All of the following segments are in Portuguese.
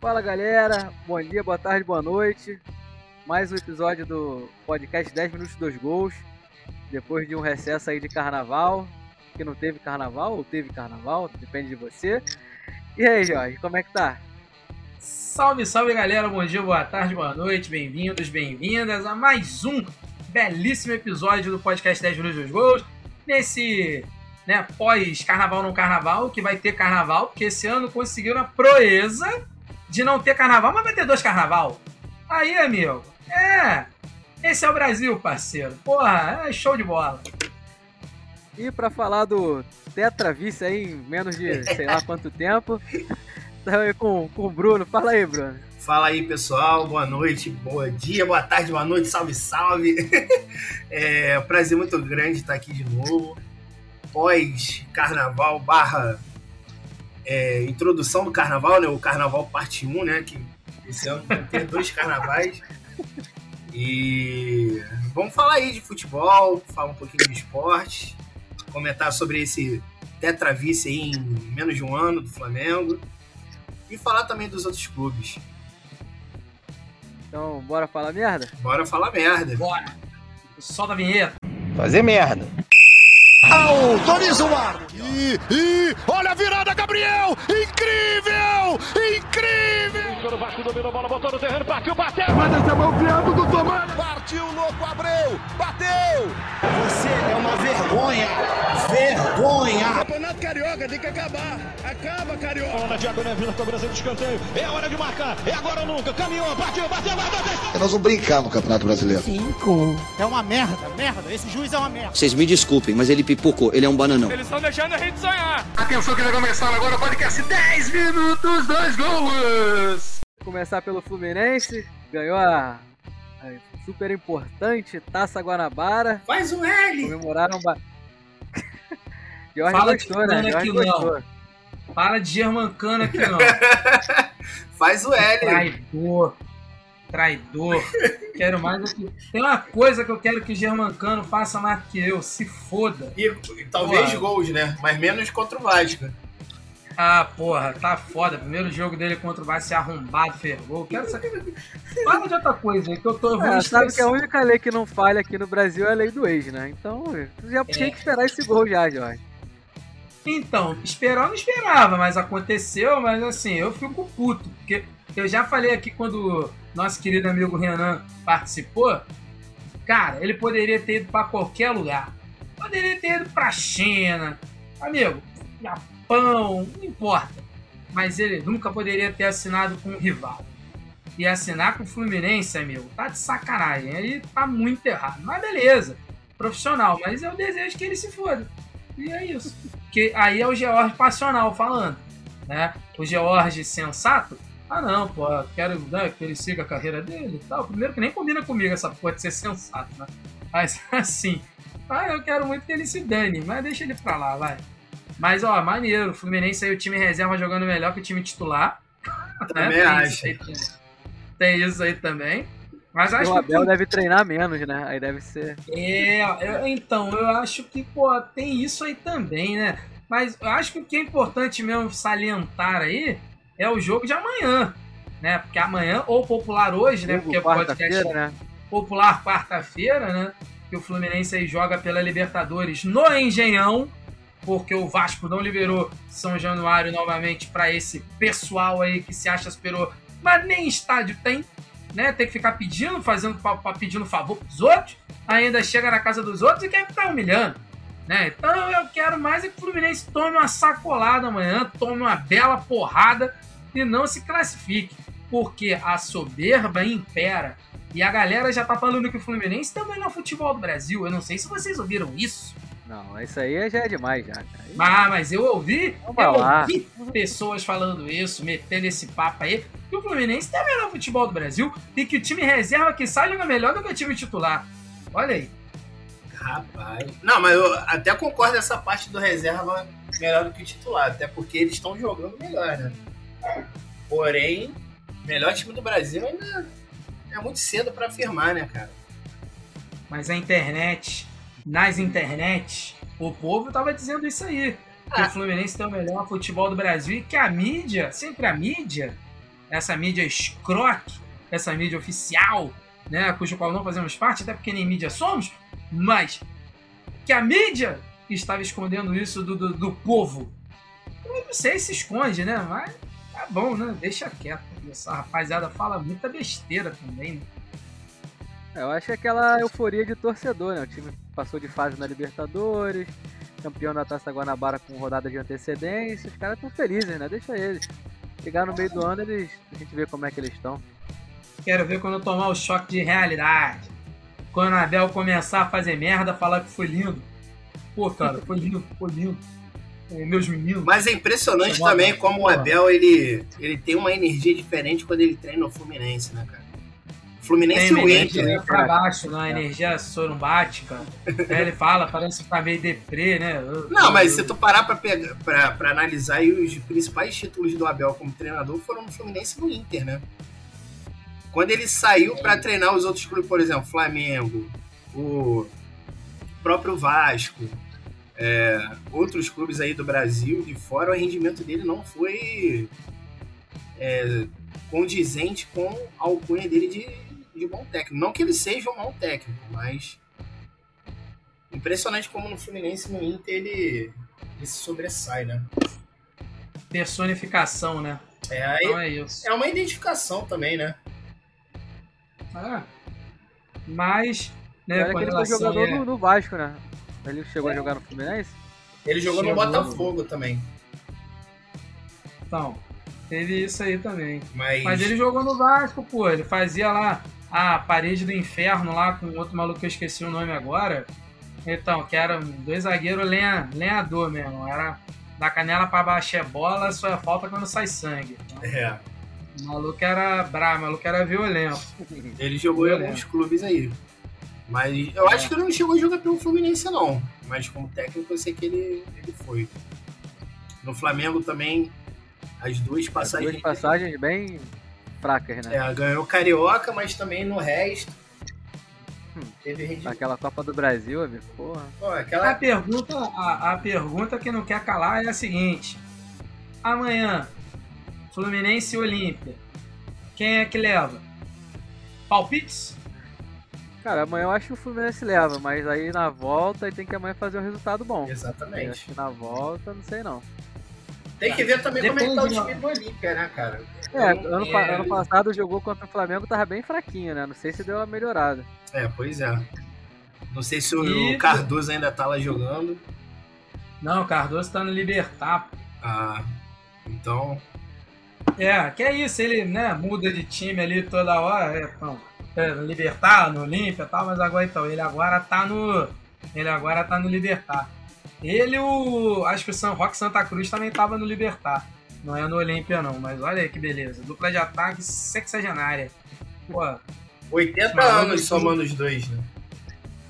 Fala galera, bom dia, boa tarde, boa noite. Mais um episódio do podcast 10 Minutos dos Gols. Depois de um recesso aí de carnaval, que não teve carnaval ou teve carnaval, depende de você. E aí, Jorge, como é que tá? Salve, salve galera, bom dia, boa tarde, boa noite, bem-vindos, bem-vindas a mais um belíssimo episódio do podcast 10 Minutos dos Gols. Nesse né, pós-carnaval no carnaval, que vai ter carnaval, porque esse ano conseguiram a proeza de não ter carnaval, mas vai ter dois carnaval. Aí, amigo, é. Esse é o Brasil, parceiro. Porra, é show de bola. E para falar do Tetra Vice aí em menos de sei lá quanto tempo, estamos aí com, com o Bruno. Fala aí, Bruno. Fala aí, pessoal. Boa noite, bom dia, boa tarde, boa noite, salve, salve. É um prazer muito grande estar aqui de novo. Pós-carnaval barra é, introdução do carnaval, né? O carnaval parte 1, né? Que esse ano vai ter dois carnavais. E vamos falar aí de futebol, falar um pouquinho de esporte, comentar sobre esse tetravice aí em menos de um ano do Flamengo e falar também dos outros clubes. Então, bora falar merda? Bora falar merda. Bora. Solta a vinheta. Fazer merda. Autoriza o ar. E, e olha a virada, Gabriel! Incrível! Incrível! O Vasco dominou a bola, botou no terreno, partiu, bateu! Mas esse é o piado do Tomás! Partiu, louco, Abreu! Bateu! Você é uma vergonha! Vergonha! Campeonato Carioca tem que acabar! Acaba, Carioca! Bola na diagonal, Vila cobrança de escanteio. É hora de marcar, é agora ou nunca. Caminhou, partiu, bateu, bateu, bateu. Nós vamos brincar no Campeonato Brasileiro. Cinco. É uma merda, merda. Esse juiz é uma merda. Vocês me desculpem, mas ele pipocou. Ele é um bananão. Eles estão deixando a gente sonhar. Atenção que vai começar agora o podcast 10 minutos, dois gols! Começar pelo Fluminense, ganhou a, a super importante Taça Guanabara. Faz um L! Comemoraram. Ba... Jorge Fala gostou, de né? Jorge aqui, não. gostou. Para de germancana aqui, não. Faz o L! Traidor. Traidor. Quero mais do que. Tem uma coisa que eu quero que o Germancano faça mais que eu. Se foda. E, e talvez Porra. gols, né? Mas menos contra o Vasco. Ah, porra, tá foda. Primeiro jogo dele contra o Vasco ser arrombado, ferrou. Quero saber. Fala de outra coisa aí, que eu tô vendo. É, sabe que a única lei que não falha aqui no Brasil é a lei do ex, né? Então, já tinha que esperar esse gol já, Jorge. Então, esperar eu não esperava, mas aconteceu, mas assim, eu fico puto, porque eu já falei aqui quando nosso querido amigo Renan participou, cara, ele poderia ter ido pra qualquer lugar. Poderia ter ido pra China, amigo, Japão, não importa. Mas ele nunca poderia ter assinado com um rival. E assinar com o Fluminense, amigo, tá de sacanagem. Aí tá muito errado. Mas beleza, profissional, mas eu desejo que ele se foda. E é isso. Que aí é o George passional falando, né? O George sensato, ah não, pô, quero né, que ele siga a carreira dele e tal. Primeiro que nem combina comigo essa porra de ser sensato, né? Mas assim, ah, eu quero muito que ele se dane, mas deixa ele pra lá, vai. Mas ó, maneiro, o Fluminense aí o time reserva jogando melhor que o time titular. Também Tem acho. isso aí também. Tem isso aí também. Mas acho o que Abel deve treinar menos, né? Aí deve ser. é, eu- então, eu acho que, pô, tem isso aí também, né? Mas eu acho que o que é importante mesmo salientar aí é o jogo de amanhã, né? Porque amanhã, ou popular hoje, né? Porque é podcast né? popular quarta-feira, né? Que o Fluminense aí joga pela Libertadores no Engenhão, porque o Vasco não liberou São Januário novamente para esse pessoal aí que se acha superou, mas nem estádio tem, né? Tem que ficar pedindo, fazendo pedindo favor pros outros, ainda chega na casa dos outros e quer ficar humilhando. Né? Então eu quero mais é que o Fluminense tome uma sacolada amanhã, tome uma bela porrada e não se classifique. Porque a soberba impera. E a galera já tá falando que o Fluminense também não é o futebol do Brasil. Eu não sei se vocês ouviram isso. Não, isso aí já é demais já, cara. Ah, mas eu ouvi, eu ouvi pessoas falando isso, metendo esse papo aí, que o Fluminense tem o melhor futebol do Brasil e que o time reserva que sai joga melhor do que o time titular. Olha aí. Rapaz. Não, mas eu até concordo essa parte do reserva melhor do que o titular, até porque eles estão jogando melhor, né? Porém, melhor time do Brasil ainda é muito cedo pra afirmar, né, cara? Mas a internet, nas internet, o povo tava dizendo isso aí. Que Ah. o Fluminense tem o melhor futebol do Brasil e que a mídia, sempre a mídia, essa mídia escroque, essa mídia oficial, né, cujo qual não fazemos parte, até porque nem mídia somos, mas que a mídia estava escondendo isso do, do, do povo. Eu não sei se esconde, né? Mas bom, né? Deixa quieto. Essa rapaziada fala muita besteira também, né? É, Eu acho que é aquela euforia de torcedor, né? O time passou de fase na Libertadores, campeão da Taça Guanabara com rodada de antecedência. Os caras estão felizes, né? Deixa eles. Chegar no meio do ano, eles, a gente vê como é que eles estão. Quero ver quando eu tomar o choque de realidade. Quando a Abel começar a fazer merda, falar que foi lindo. Pô, cara, foi lindo, foi lindo. Meus meninos. Mas é impressionante também como o Abel ele, ele tem uma energia diferente quando ele treina o Fluminense, né, cara? O Fluminense Tem o Inter. energia pra baixo, né? A energia sorumbática. Aí ele fala, parece que tá meio deprê, né? Não, mas se tu parar pra, pegar, pra, pra analisar aí os principais títulos do Abel como treinador foram no Fluminense e no Inter, né? Quando ele saiu pra treinar os outros clubes, por exemplo, Flamengo, o próprio Vasco, é, outros clubes aí do Brasil, de fora, o rendimento dele não foi é, condizente com a alcunha dele de, de bom técnico. Não que ele seja um mau técnico, mas impressionante como no Fluminense e no Inter ele, ele se sobressai, né? Personificação, né? É, aí, Então é isso. é uma identificação também, né? É. Mas, né, olha com que ele foi relação jogador a- no, no Vasco, né? Ele chegou a jogar no Fluminense? Ele jogou no Chegou. Botafogo também. Então, teve isso aí também. Mas, Mas ele jogou no Vasco, pô. Ele fazia lá a parede do inferno lá com outro maluco que eu esqueci o nome agora. Então, que eram dois zagueiros lenha, lenhador mesmo. Era da canela pra baixo é bola, só é falta quando sai sangue. Então, é, o maluco era bravo, o maluco era violento. ele jogou em Eu alguns clubes aí. Mas eu acho que ele não chegou a jogar pelo Fluminense, não. Mas como técnico eu sei que ele, ele foi. No Flamengo também, as duas passagens. Duas passagens bem fracas, né? É, ganhou Carioca, mas também no resto. Hum. Teve. Aquela Copa do Brasil, amigo, porra. Pô, A aquela. pergunta, a, a pergunta que não quer calar é a seguinte: amanhã, Fluminense e Olímpia, quem é que leva? Palpites? Cara, amanhã eu acho que o Fluminense leva, mas aí na volta aí tem que amanhã fazer um resultado bom. Eu acho Exatamente. que na volta, não sei não. Tem que ver também como é que tá o Depende, time do Olímpia, né, cara? É, ano, pa- é- ano passado jogou contra o Flamengo, tava bem fraquinho, né? Não sei se deu uma melhorada. É, pois é. Não sei se o E- Cardoso ainda tá lá jogando. Não, o Cardoso tá no Libertar. Ah, então. É, que é isso, ele né, muda de time ali toda hora. É, então, é, no Libertar, no Olímpia e tal, mas agora então, ele agora tá no. Ele agora tá no Libertar. Ele o. Acho que o San Roque Santa Cruz também tava no Libertar. Não é no Olímpia, não, mas olha aí que beleza. Dupla de ataque sexagenária. Pô, 80 Maluco, anos somando os dois, né?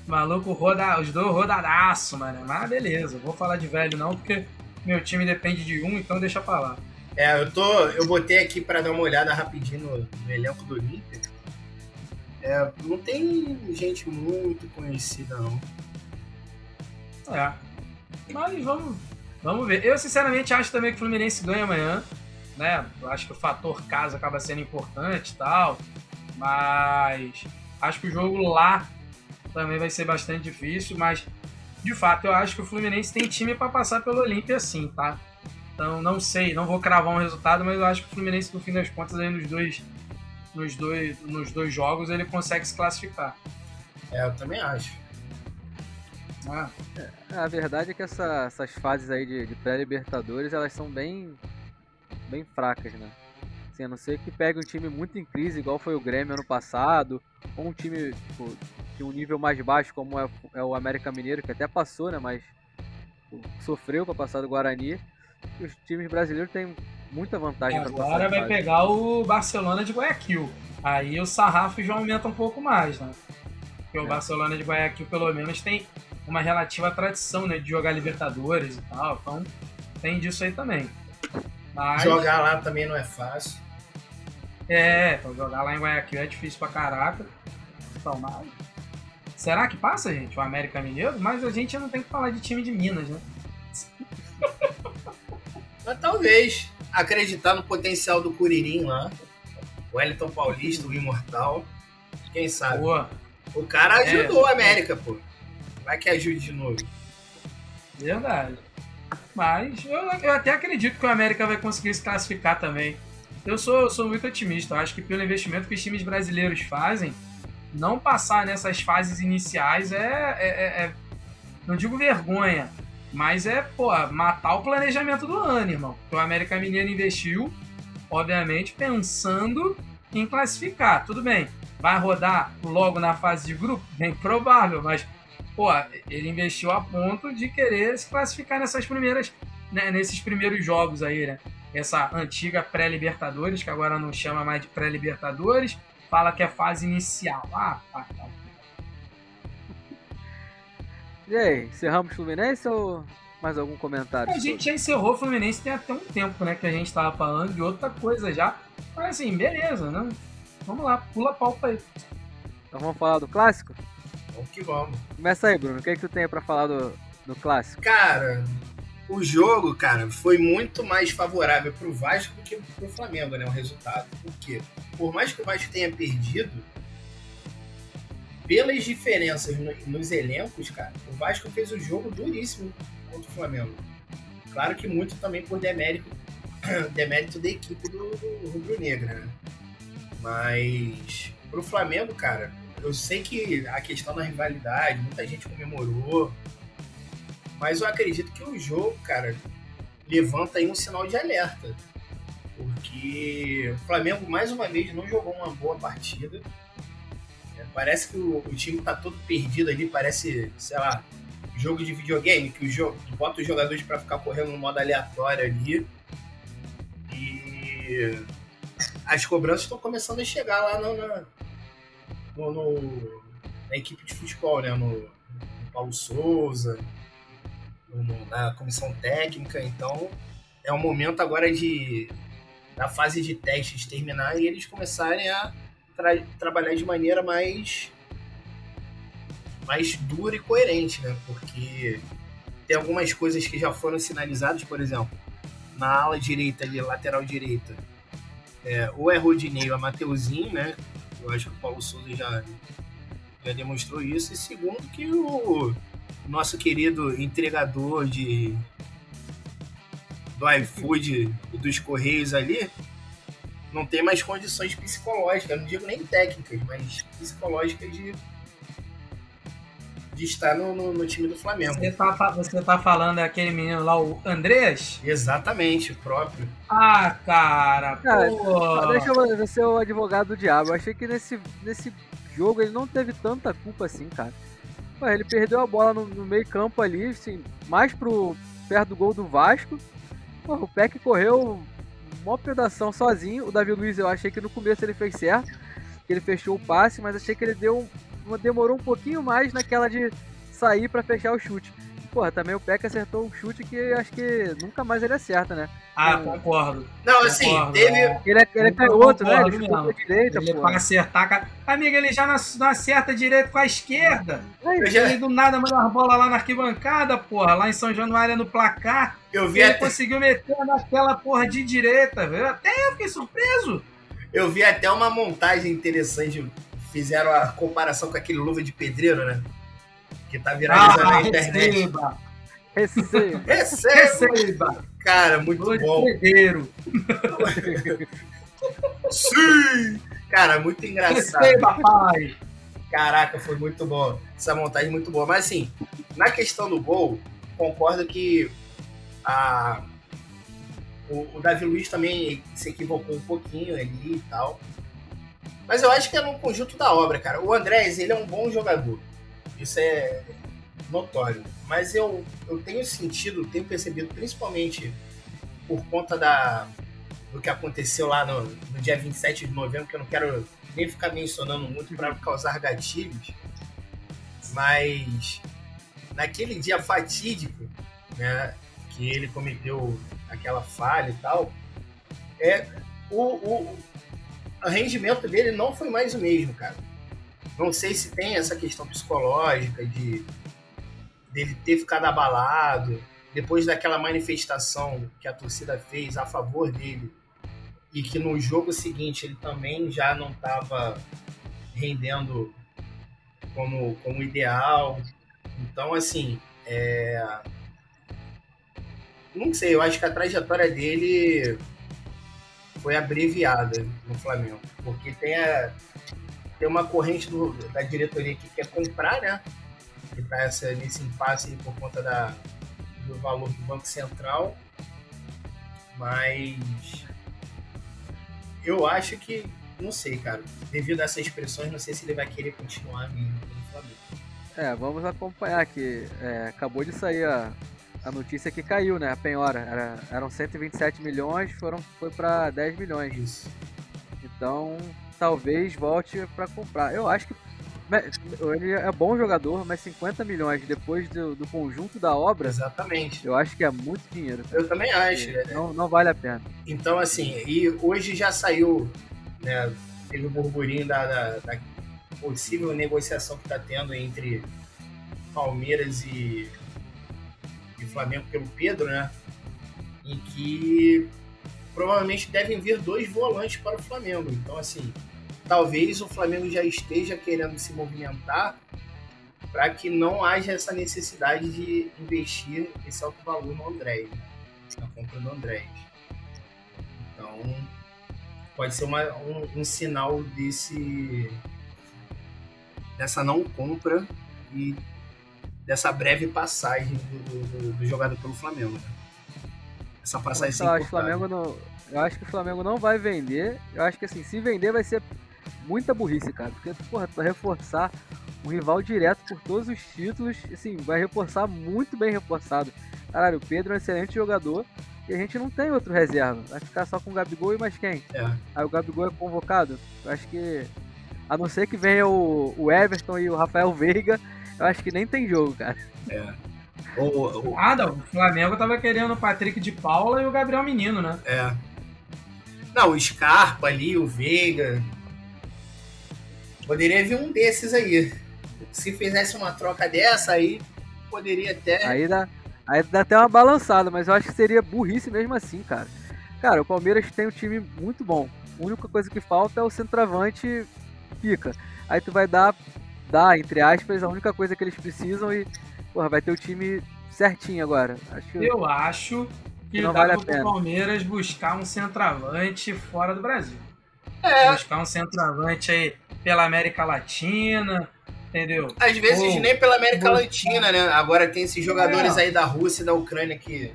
maluco roda, os dois rodadaço, mano. Mas beleza, vou falar de velho não, porque meu time depende de um, então deixa pra lá. É, eu tô. Eu botei aqui pra dar uma olhada rapidinho no, no elenco do Olímpia. É, não tem gente muito conhecida, não. É. Mas vamos, vamos ver. Eu sinceramente acho também que o Fluminense ganha amanhã. Né? Acho que o fator casa acaba sendo importante e tal. Mas acho que o jogo lá também vai ser bastante difícil. Mas de fato eu acho que o Fluminense tem time para passar pelo Olímpia sim, tá? Então não sei, não vou cravar um resultado, mas eu acho que o Fluminense, no fim das contas, aí nos dois, nos dois, nos dois jogos ele consegue se classificar. É, eu também acho. né? A verdade é que essa- essas fases aí de, de pré-libertadores, elas são bem, bem fracas, né? Assim, a não ser que pegue um time muito em crise, igual foi o Grêmio ano passado, ou um time tipo, de um nível mais baixo, como é, é o América Mineiro, que até passou, né? Mas tipo, sofreu para passar do Guarani. Os times brasileiros têm muita vantagem. Agora vai pegar o Barcelona de Guayaquil. Aí o sarrafo já aumenta um pouco mais, né? Porque o É. Barcelona de Guayaquil, pelo menos, tem uma relativa tradição né, de jogar Libertadores e tal. Então, tem disso aí também. Mas, Jogar lá também não é fácil. É, pra jogar lá em Guayaquil é difícil pra caraca. Então, mas... Será que passa, gente, o América Mineiro? Mas a gente não tem que falar de time de Minas, né? Mas talvez acreditar no potencial do Curirim lá. O Wellington Paulista, o Imortal. Quem sabe? Pô, O cara É. ajudou a América, pô. Vai que ajude de novo. verdade. Mas eu, eu até acredito que o América vai conseguir se classificar também. Eu sou, eu sou muito otimista. Eu acho que pelo investimento que os times brasileiros fazem, não passar nessas fases iniciais é, é- é- é- não digo vergonha, mas é, pô, matar o planejamento do ano, irmão. O América Mineiro investiu, obviamente, pensando em classificar. Tudo bem, vai rodar logo na fase de grupo? Bem provável, mas, pô, ele investiu a ponto de querer se classificar nessas primeiras, né, nesses primeiros jogos aí, né? Essa antiga pré-Libertadores, que agora não chama mais de pré-Libertadores, fala que é fase inicial. Ah, tá, tá. E aí, encerramos Fluminense ou mais algum comentário? A gente já encerrou o Fluminense tem até um tempo, né? Que a gente tava falando de outra coisa já. Mas assim, beleza, né? Vamos lá, pula a pauta aí. Então vamos falar do clássico? Vamos que vamos. Começa aí, Bruno. O que, é que tu tem pra falar do, do clássico? Cara, o jogo, cara, foi muito mais favorável pro Vasco do que pro Flamengo, né? O resultado. Por quê? Por mais que o Vasco tenha perdido, pelas diferenças no- nos elencos, cara, o Vasco fez o jogo duríssimo contra o Flamengo. Claro que muito também por demérito, demérito da equipe do, do Rubro Negra, né? Mas pro Flamengo, cara, eu sei que a questão da rivalidade, muita gente comemorou, mas eu acredito que o jogo, cara, levanta aí um sinal de alerta. Porque o Flamengo, mais uma vez, não jogou uma boa partida. Parece que o, o time tá todo perdido ali, parece, sei lá, jogo de videogame, que o jogo bota os jogadores pra ficar correndo no modo aleatório ali. E as cobranças estão começando a chegar lá no, na, no- no- na equipe de futebol, né? No, no Paulo Souza, no- na comissão técnica, então é o momento agora de da fase de testes terminar e eles começarem a tra- trabalhar de maneira mais mais dura e coerente, né? Porque tem algumas coisas que já foram sinalizadas, por exemplo, na ala direita ali, lateral direita, é, ou é Rodinei ou é Mateuzinho, né? Eu acho que o Paulo Souza já, já demonstrou isso. E segundo que o nosso querido entregador de do iFood e dos Correios ali não tem mais condições psicológicas, não digo nem técnicas, mas psicológicas de, de estar no, no, no time do Flamengo. Você tá, você tá falando daquele menino lá, o Andrés? Exatamente, o próprio. Ah, cara, Cara, pô. Deixa eu eu ser o advogado do diabo. Eu achei que nesse, nesse jogo ele não teve tanta culpa assim, cara. Pô, ele perdeu a bola no, no meio campo ali, assim, mais pro perto do gol do Vasco. Pô, o Peck correu uma pedação sozinho. O Davi Luiz eu achei que no começo ele fez certo, que ele fechou o passe, mas achei que ele deu um- demorou um pouquinho mais naquela de sair pra fechar o chute. Porra, também o Peck acertou um chute que acho que nunca mais ele acerta, né? Ah, concordo. Não, assim, Concordo, teve. né? Ele é, ele é canhoto, né? Ele chutou pra direita, Ele pô. pra acertar, cara. Amigo, ele já não, acerta direito com a esquerda. Eu, já- Ele do nada manda uma bola lá na arquibancada, porra. Lá em São Januário no placar. Eu vi ele até, conseguiu meter naquela porra de direita, velho. Até eu fiquei surpreso. eu vi até uma montagem interessante. Fizeram a comparação com aquele luva de pedreiro, né? Que tá viralizando Ah, na internet. receba. Receba. Receba! Receba. Cara, muito de bom. pedreiro. Sim! Cara, muito engraçado. Receba, pai. Caraca, foi muito bom. Essa montagem é muito boa. Mas assim, na questão do gol, concordo que a, o, o Davi Luiz também se equivocou um pouquinho ali e tal. Mas eu acho que é no conjunto da obra, cara. O Andrés, ele é um bom jogador. Isso é notório. Mas eu, eu tenho sentido, tenho percebido, principalmente por conta da, do que aconteceu lá no, no dia 27 de novembro, que eu não quero nem ficar mencionando muito para causar gatilhos, mas naquele dia fatídico, né, que ele cometeu aquela falha e tal, é o, o, o rendimento dele não foi mais o mesmo, cara. Não sei se tem essa questão psicológica de dele ter ficado abalado depois daquela manifestação que a torcida fez a favor dele e que no jogo seguinte ele também já não estava rendendo como, como ideal. Então, assim, é... não sei, eu acho que a trajetória dele foi abreviada no Flamengo, porque tem, a, tem uma corrente do, da diretoria que quer comprar, né? Que tá essa, nesse impasse por conta da, do valor do Banco Central, mas eu acho que, não sei, cara, devido a essas expressões, não sei se ele vai querer continuar mesmo no Flamengo. É, vamos acompanhar que é, acabou de sair a, a notícia que caiu, né? A penhora. Era, eram 127 milhões, foram, foi para 10 milhões. Isso. Então, talvez volte para comprar. Eu acho que ele é bom jogador, mas 50 milhões depois do, do conjunto da obra, Exatamente. eu acho que é muito dinheiro. cara. Eu também acho. né? Não, não vale a pena. Então, assim, e hoje já saiu, né? Teve o burburinho da, da- da possível negociação que está tendo entre Palmeiras e, e Flamengo pelo Pedro, né? Em que provavelmente devem vir dois volantes para o Flamengo. Então, assim, talvez o Flamengo já esteja querendo se movimentar para que não haja essa necessidade de investir esse alto valor no André, né? na compra do André. Então, pode ser uma- um, um sinal desse dessa não compra e dessa breve passagem do, do- do jogador pelo Flamengo. né? Essa passagem Eu acho, que o cortar. Flamengo não, eu acho que o Flamengo não vai vender. Eu acho que assim, se vender vai ser muita burrice, cara. Porque, porra, reforçar um rival direto por todos os títulos. Assim, vai reforçar muito bem reforçado. Caralho, o Pedro é um excelente jogador. E a gente não tem outro reserva. Vai ficar só com o Gabigol e mais quem? É. Aí o Gabigol é convocado. Eu acho que. A não ser que venha o, o Everton e o Rafael Veiga, eu acho que nem tem jogo, cara. Ou- ou- Ah, não. O Flamengo tava querendo o Patrick de Paula e o Gabriel Menino, né? é. Não, o Scarpa ali, o Veiga. Poderia vir um desses aí. Se fizesse uma troca dessa aí, poderia até. Aí dá, aí dá até uma balançada, mas eu acho que seria burrice mesmo assim, cara. Cara, o Palmeiras tem um time muito bom. A única coisa que falta é o centroavante pica. Aí tu vai dar, dar, entre aspas, a única coisa que eles precisam e, porra, vai ter o time certinho agora. Acho que Eu acho que Que não dá vale a pro. Palmeiras buscar um centroavante fora do Brasil. É, Buscar um centroavante aí pela América Latina, entendeu? às vezes Ou- nem pela América ou- Latina, né? Agora tem esses jogadores É. aí da Rússia e da Ucrânia que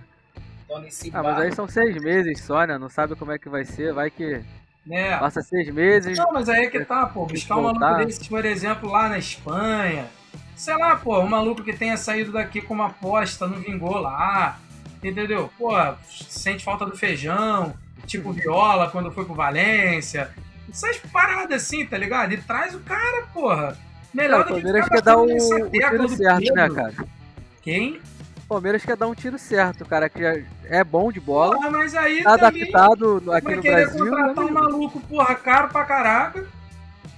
estão nesse Ah, mas aí são seis meses só, né? Não sabe como é que vai ser. Vai que Né? passa seis meses. Não, mas aí é que tá, pô. Buscar um maluco desses, por exemplo, lá na Espanha. Sei lá, pô, um maluco que tenha saído daqui com uma aposta, não vingou lá. Entendeu? Pô, sente falta do feijão, tipo viola quando foi pro Valência. Essas paradas assim, tá ligado? E traz o cara, porra. Melhor o do que Palmeiras ficar quer dar o, o certo, né, cara? Quem? Palmeiras quer dar um tiro certo, cara, que é bom de bola. Ah, mas aí Tá também adaptado aqui no querer Brasil. contratar um maluco, porra, caro pra caraca.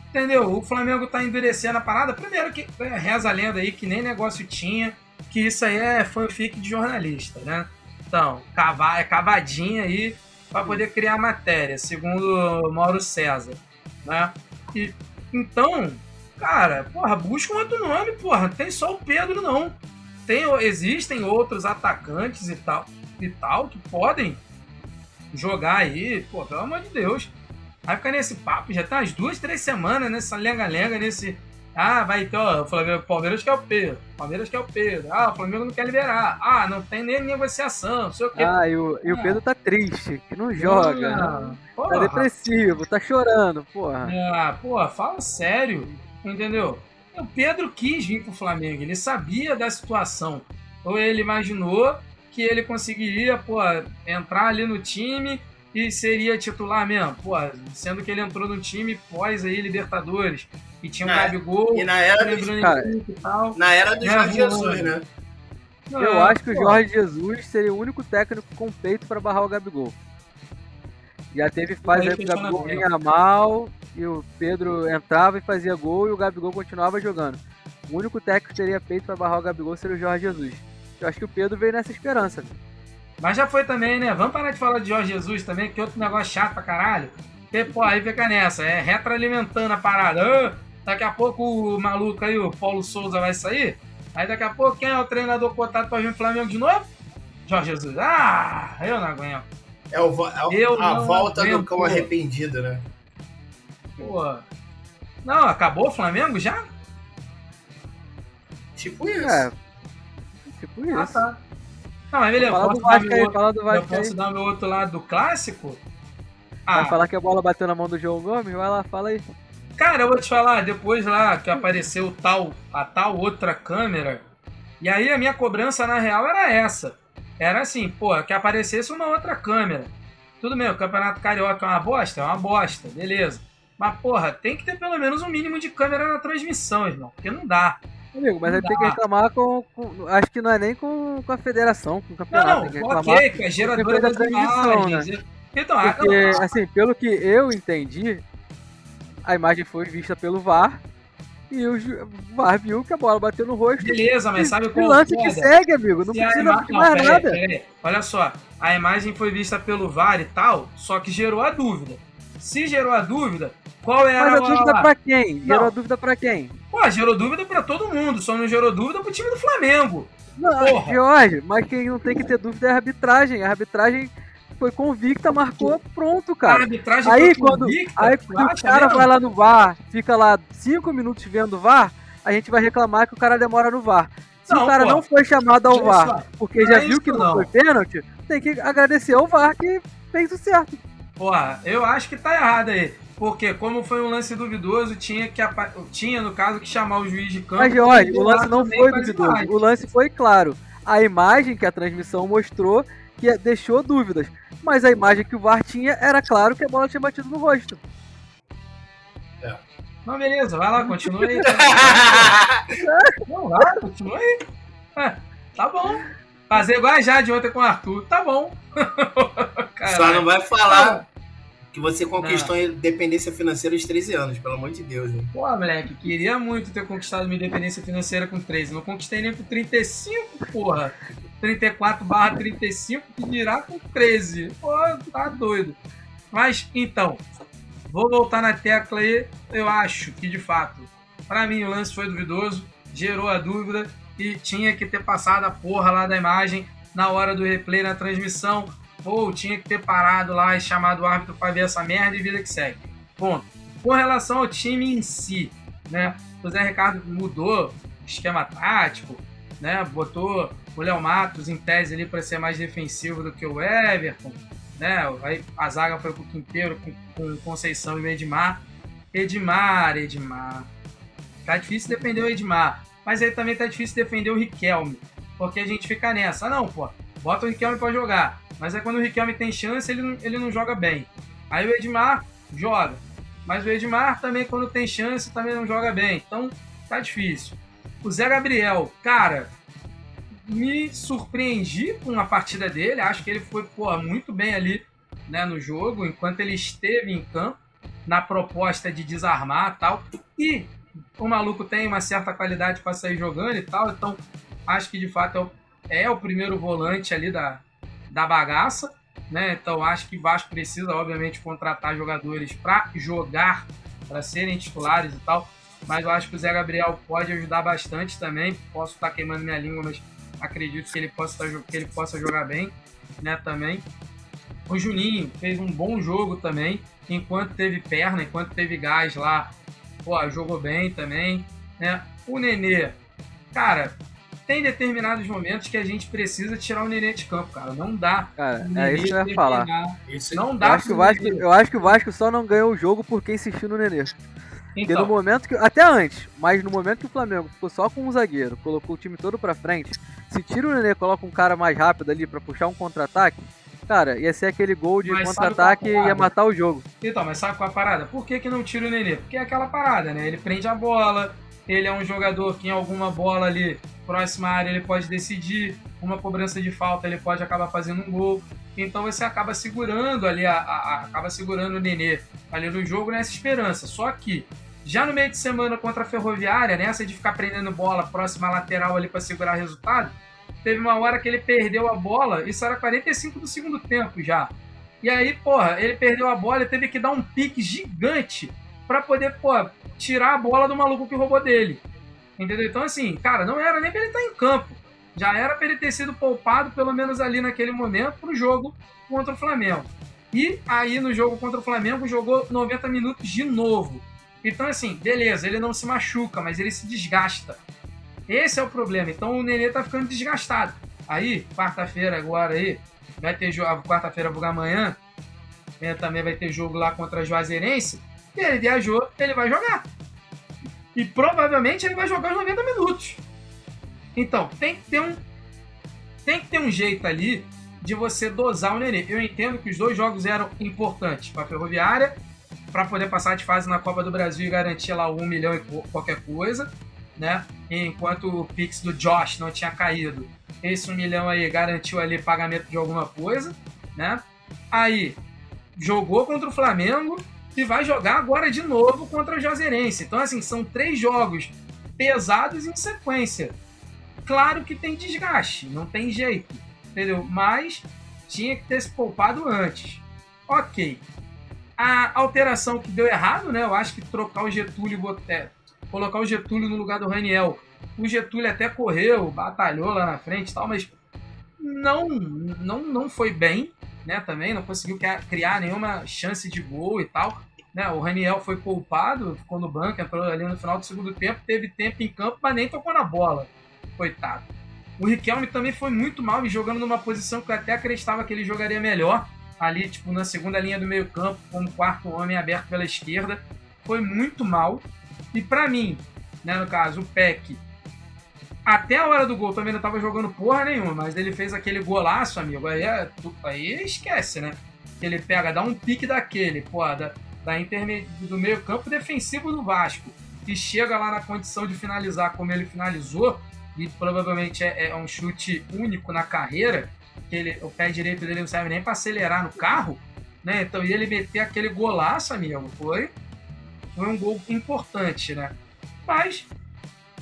Entendeu? O Flamengo tá endurecendo a parada. Primeiro que é, reza a lenda aí que nem negócio tinha, que isso aí é fanfic de jornalista, né? Então, cava- é cavadinha aí pra poder criar matéria, segundo Mauro César, né? E, então, cara, porra, busca um outro nome, porra. Tem só o Pedro, não. Tem, existem outros atacantes e tal, e tal que podem jogar aí, pô, pelo amor de Deus. Vai ficar nesse papo, já tá umas duas, três semanas nessa lenga-lenga, nesse. Ah, vai então, ó, o Flamengo, Palmeiras quer o Pedro, Palmeiras quer o Pedro, ah, o Flamengo não quer liberar, ah, não tem nem negociação, não sei o quê. Ah, e o, e o Ah. Pedro tá triste, que não joga. Ah, Tá porra. depressivo, tá chorando, porra. Ah, pô, fala sério, entendeu? O Pedro quis vir pro Flamengo, ele sabia da situação. Ou ele imaginou que ele conseguiria, pô, entrar ali no time e seria titular mesmo, pô, sendo que ele entrou no time pós aí Libertadores, e tinha o É, Gabigol, E na era do, cara, e tal. na era do É, Jorge. Jesus, né? Eu acho que o Jorge Jesus seria o único técnico com peito pra barrar o Gabigol. Já teve fase aí que o Gabigol vinha mal e o Pedro entrava e fazia gol e o Gabigol continuava jogando. O único técnico que teria peito pra barrar o Gabigol seria o Jorge Jesus. Eu acho que o Pedro veio nessa esperança. Mas já foi também, né? Vamos parar de falar de Jorge Jesus também, que é outro negócio chato pra caralho. Porque, pô, aí fica nessa, é retroalimentando a parada. Daqui a pouco o maluco aí, o Paulo Souza vai sair. Aí daqui a pouco quem é o treinador cotado pra vir no Flamengo de novo? Jorge Jesus. Ah, eu não aguento. É, o, é o- Eu a não volta do aguento. cão arrependido, né? Pô. Não, acabou o Flamengo já? Tipo isso. É. Tipo isso. Ah, tá. Não, mas beleza, Fala posso do dar Vasco meu aí, outro- fala do eu Vasco posso dar meu outro lado do clássico? Vai Ah, falar que a bola bateu na mão do João Gomes? Vai lá, fala aí. Cara, eu vou te falar, depois lá que apareceu tal, a tal outra câmera, e aí a minha cobrança na real era essa. Era assim, pô, que aparecesse uma outra câmera. Tudo bem, o Campeonato Carioca é uma bosta? É uma bosta, beleza. Mas, porra, tem que ter pelo menos um mínimo de câmera na transmissão, irmão, porque não dá. Amigo, mas Não aí tem que reclamar com, com- Acho que não é nem com, com a federação, com o Não, campeonato. tem que não, reclamar. ok, que é geradora da transmissão, imagens. Então, ah, Porque, assim, pelo que eu entendi, a imagem foi vista pelo VAR e o VAR viu que a bola bateu no rosto. beleza, mas sabe qual é o lance que segue, amigo. Não Se precisa ima- não, mais pera nada. pera. Olha só, a imagem foi vista pelo VAR e tal, só que gerou a dúvida. Se gerou a dúvida, qual era Mas a dúvida lá? pra quem? Gerou Não. a dúvida pra quem? Pô, gerou dúvida pra todo mundo, só não gerou dúvida pro time do Flamengo. Não, Porra. Jorge, mas quem não tem que ter dúvida é a arbitragem. A arbitragem foi convicta, marcou, pronto, A cara. arbitragem Aí foi quando, convicta, aí quando o cara mesmo? vai lá no VAR, fica lá cinco minutos vendo o VAR, a gente vai reclamar que o cara demora no VAR. Se Não, o cara pô. não foi chamado ao VAR porque já é viu que não, não. foi pênalti, tem que agradecer ao VAR que fez o certo. Porra, eu acho que tá errado aí. Porque como foi um lance duvidoso, tinha que tinha, no caso, que chamar o juiz de campo. Mas, e o lance não foi duvidoso. O lance foi claro. A imagem que a transmissão mostrou que deixou dúvidas. Mas a imagem que o VAR tinha era claro que a bola tinha batido no rosto. Não, beleza, vai lá, continua aí. Não, vai, continua aí. É, tá bom. Fazer igual a Jade ontem com o Arthur, tá bom. Caralho. Só não vai falar Ah. Que você conquistou a independência financeira aos 13 anos, pelo amor de Deus. Hein? Pô, moleque, queria muito ter conquistado minha independência financeira com 13. Não conquistei nem com 35, porra. 34 barra 35, que dirá com 13. Pô, tá doido. Mas, então, vou voltar na tecla aí. Eu acho que, de fato, pra mim o lance foi duvidoso, gerou a dúvida e tinha que ter passado a porra lá da imagem na hora do replay na transmissão. Ou tinha que ter parado lá e chamado o árbitro pra ver essa merda e vida que segue. Ponto. Com relação ao time em si, né? O Zé Ricardo mudou esquema tático, né? Botou o Léo Matos em tese ali para ser mais defensivo do que o Everton, né? Aí a zaga foi pro Quinteiro com, com Conceição e o Edmar. Edmar, Edmar. Tá difícil defender o Edmar, mas aí também tá difícil defender o Riquelme, porque a gente fica nessa. Ah, não, pô, bota o Riquelme pra jogar, mas aí quando o Riquelme tem chance, ele não, ele não joga bem. Aí o Edmar joga, mas o Edmar também, quando tem chance, também não joga bem. Então, tá difícil. O Zé Gabriel, cara, me surpreendi com a partida dele. Acho que ele foi pô, muito bem ali né, no jogo, enquanto ele esteve em campo, na proposta de desarmar e tal. E o maluco tem uma certa qualidade para sair jogando e tal. Então, acho que de fato é o, é o primeiro volante ali da, da bagaça. Né? Então acho que o Vasco precisa, obviamente, contratar jogadores para jogar, para serem titulares e tal. Mas eu acho que o Zé Gabriel pode ajudar bastante também. Posso estar queimando minha língua, mas acredito que ele possa, estar- que ele possa jogar bem, né? Também. O Juninho fez um bom jogo também, enquanto teve perna, enquanto teve gás lá, pô, jogou bem também, né? O Nenê, cara, tem determinados momentos que a gente precisa tirar o Nenê de campo, cara. Não dá. Cara, é isso que eu ia falar. Isso Não Eu dá acho, que o Vasco, Nenê. eu acho que o Vasco só não ganhou o jogo porque insistiu no Nenê. Porque no Então, momento que. Até antes, mas no momento que o Flamengo ficou só com um zagueiro, colocou o time todo pra frente, se tira o Nenê e coloca um cara mais rápido ali pra puxar um contra-ataque, cara, ia ser aquele gol de contra-ataque e é a ia matar o jogo. Então, mas sabe qual é a parada? Por que, que não tira o Nenê? Porque é aquela parada, né? Ele prende a bola, ele é um jogador que em alguma bola ali, próxima área, ele pode decidir, uma cobrança de falta, ele pode acabar fazendo um gol. Então você acaba segurando ali, a, a- a- acaba segurando o Nenê ali no jogo nessa esperança. Só que, já no meio de semana contra a Ferroviária, nessa de ficar prendendo bola próxima à lateral ali para segurar resultado, teve uma hora que ele perdeu a bola, isso era 45 do segundo tempo já. E aí, porra, ele perdeu a bola e teve que dar um pique gigante pra poder, pô, tirar a bola do maluco que roubou dele. Entendeu? Então, assim, cara, não era nem pra ele estar em campo. Já era pra ele ter sido poupado, pelo menos ali naquele momento, pro jogo contra o Flamengo. E aí, no jogo contra o Flamengo, jogou 90 minutos de novo. Então, assim, beleza, ele não se machuca, mas ele se desgasta. Esse é o problema. Então o Nenê tá ficando desgastado. Aí, quarta-feira agora aí, vai ter jogo. Quarta-feira, vou amanhã. né, também vai ter jogo lá contra a Juazeirense. E ele viajou, ele vai jogar. E provavelmente ele vai jogar os 90 minutos. Então, tem que ter um. Tem que ter um jeito ali de você dosar o Nenê. Eu entendo que os dois jogos eram importantes para a Ferroviária, para poder passar de fase na Copa do Brasil e garantir lá um milhão e qualquer coisa, né? Enquanto o Pix do Josh não tinha caído, esse um milhão aí garantiu ali pagamento de alguma coisa, né? Aí jogou contra o Flamengo e vai jogar agora de novo contra o Juazeirense. Então, assim, são três jogos pesados em sequência. Claro que tem desgaste, não tem jeito, entendeu? Mas tinha que ter se poupado antes. Ok. A alteração que deu errado, né? Eu acho que trocar o Getúlio e é, colocar o Getúlio no lugar do Raniel. O Getúlio até correu, batalhou lá na frente e tal, mas não, não, não foi bem, né? Também não conseguiu criar nenhuma chance de gol e tal. Né? O Raniel foi poupado, ficou no banco, entrou ali no final do segundo tempo, teve tempo em campo, mas nem tocou na bola. Coitado. O Riquelme também foi muito mal e jogando numa posição que eu até acreditava que ele jogaria melhor. Ali, tipo, na segunda linha do meio campo, como quarto homem aberto pela esquerda. Foi muito mal. E para mim, né, no caso, o Peck, até a hora do gol também não tava jogando porra nenhuma, mas ele fez aquele golaço, amigo. Aí, é, aí esquece, né? Ele pega, dá um pique daquele, pô, da, da interme... do meio campo defensivo do Vasco, e chega lá na condição de finalizar como ele finalizou, e provavelmente é, é um chute único na carreira, que ele, o pé direito dele não serve nem para acelerar no carro, né? Então, e ele meter aquele golaço, amigo, foi foi um gol importante, né? Mas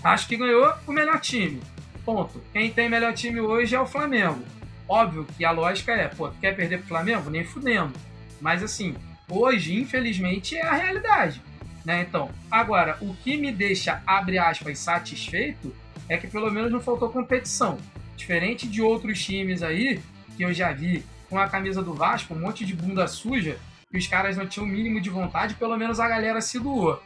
acho que ganhou o melhor time. Ponto. Quem tem melhor time hoje é o Flamengo. Óbvio que a lógica é, pô, quer perder pro Flamengo? Nem fudendo. Mas assim, hoje, infelizmente, é a realidade. Né? Então, agora, o que me deixa, abre aspas, satisfeito é que pelo menos não faltou competição. Diferente de outros times aí, que eu já vi com a camisa do Vasco, um monte de bunda suja, que os caras não tinham o mínimo de vontade, pelo menos a galera se doou.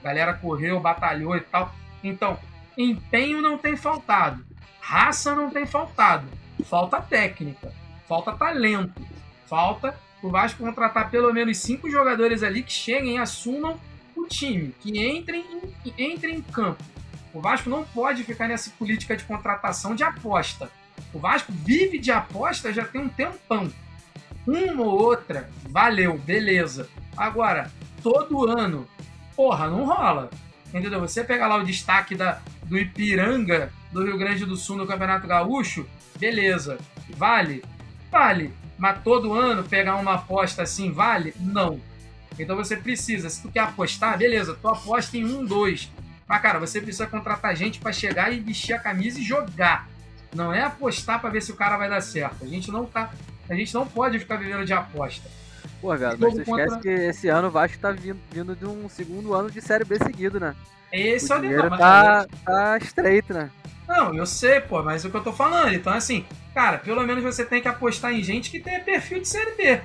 A galera correu, batalhou e tal. Então, empenho não tem faltado, raça não tem faltado, falta técnica, falta talento, falta o Vasco contratar pelo menos cinco jogadores ali que cheguem e assumam o time, que entrem em, entrem em campo. O Vasco não pode ficar nessa política de contratação de aposta. O Vasco vive de aposta já tem um tempão. Uma ou outra, valeu, beleza. Agora, todo ano, porra, não rola. Entendeu? Você pega lá o destaque da, do Ipiranga do Rio Grande do Sul no Campeonato Gaúcho, beleza. Vale? Vale. Mas todo ano pegar uma aposta assim, vale? Não. Então você precisa, se tu quer apostar, beleza, tu aposta em um, dois. Mas, cara, você precisa contratar gente para chegar e vestir a camisa e jogar. Não é apostar para ver se o cara vai dar certo. A gente não tá a gente não pode ficar vivendo de aposta. Pô, velho, mas você contra... esquece que esse ano o Vasco tá vindo, vindo de um segundo ano de Série B seguido, né? É o dinheiro tá, tá estreito, né? Não, eu sei, pô, mas é o que eu tô falando. Então, assim, cara, pelo menos você tem que apostar em gente que tenha perfil de Série B.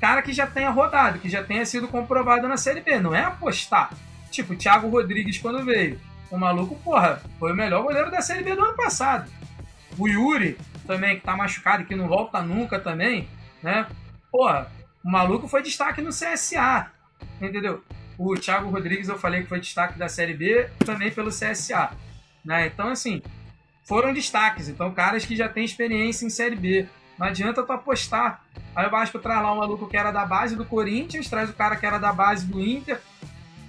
Cara que já tenha rodado, que já tenha sido comprovado na Série B. Não é apostar. Tipo, o Thiago Rodrigues quando veio. O maluco, porra, foi o melhor goleiro da Série B do ano passado. O Yuri, também, que tá machucado, que não volta nunca também, né? Porra, o maluco foi destaque no CSA, entendeu? O Thiago Rodrigues eu falei que foi destaque da Série B, também pelo CSA, né? Então, assim, foram destaques. Então, caras que já têm experiência em Série B. Não adianta tu apostar. Aí o Vasco traz lá um maluco que era da base do Corinthians, traz o cara que era da base do Inter.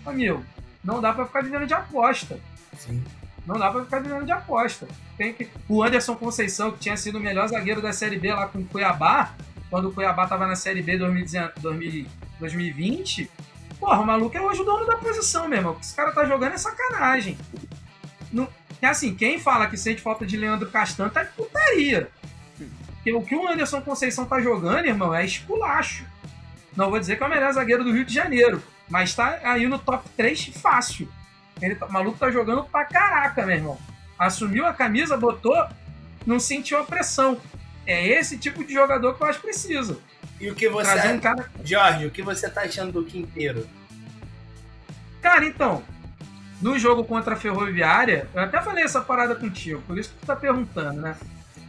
Amigo, não dá para ficar vivendo de aposta. Sim. Não dá pra ficar vivendo de aposta. Tem que... O Anderson Conceição, que tinha sido o melhor zagueiro da Série B lá com o Cuiabá, quando o Cuiabá tava na Série B 2020, porra, o maluco é hoje o dono da posição mesmo. O que esse cara tá jogando é sacanagem. Que assim, quem fala que sente falta de Leandro Castan tá de putaria. Porque o que o Anderson Conceição tá jogando, irmão, é esculacho. Não vou dizer que é o melhor zagueiro do Rio de Janeiro, mas tá aí no top 3 fácil. Ele, tá- o maluco tá jogando pra caraca, meu irmão. Assumiu a camisa, botou, não sentiu a pressão. É esse tipo de jogador que eu acho que precisa. E o que você. Trazer um cara. Jorge, o que você tá achando do Quinteiro? Cara, então, no jogo contra a Ferroviária, eu até falei essa parada contigo, por isso que tu tá perguntando, né?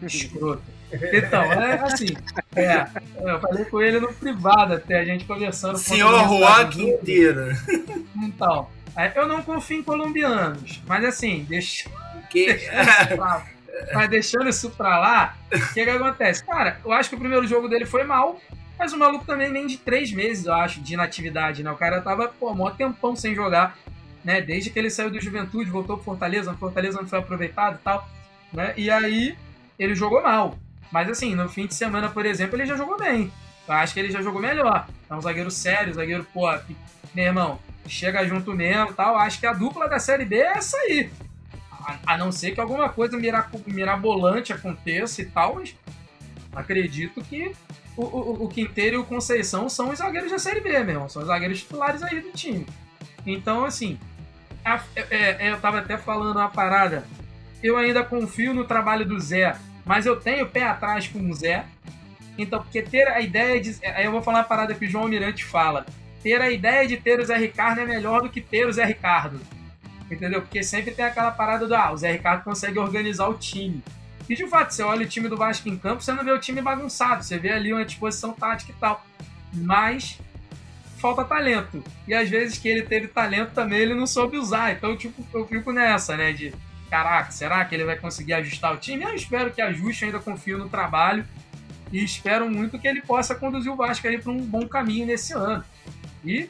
Escroto. Então, é assim. É, eu falei com ele no privado até, a gente conversando. Senhor Juan. Quinteiro. Então, é, eu não confio em colombianos, mas assim, deixa. Que... pra- Mas deixando isso pra lá, o que, que acontece? Cara, eu acho que o primeiro jogo dele foi mal, mas o maluco também nem de três meses, eu acho, de inatividade, né? O cara tava, pô, mó tempão sem jogar, né? Desde que ele saiu do Juventude, voltou pro Fortaleza, o Fortaleza não foi aproveitado e tal, né? E aí, ele jogou mal. Mas assim, no fim de semana, por exemplo, ele já jogou bem. Eu acho que ele já jogou melhor. É um zagueiro sério, zagueiro, pô, meu irmão, chega junto mesmo tal. Acho que a dupla da Série B é essa aí. A, a não ser que alguma coisa mira- mirabolante aconteça e tal, mas acredito que o, o, o Quinteiro e o Conceição são os zagueiros da Série B mesmo, são os zagueiros titulares aí do time. Então, assim, a- é- é, eu tava até falando uma parada, eu ainda confio no trabalho do Zé, mas eu tenho pé atrás com o Zé, então, porque ter a ideia de. Aí eu vou falar uma parada que o João Almirante fala. Ter a ideia de ter o Zé Ricardo é melhor do que ter o Zé Ricardo. Entendeu? Porque sempre tem aquela parada do ah, o Zé Ricardo consegue organizar o time. E de fato, você olha o time do Vasco em campo, você não vê o time bagunçado, você vê ali uma disposição tática e tal. Mas falta talento. E às vezes que ele teve talento também, ele não soube usar. Então, tipo, eu fico nessa, né? De caraca, será que ele vai conseguir ajustar o time? Eu espero que ajuste, ainda confio no trabalho. E espero muito que ele possa conduzir o Vasco aí para um bom caminho nesse ano. E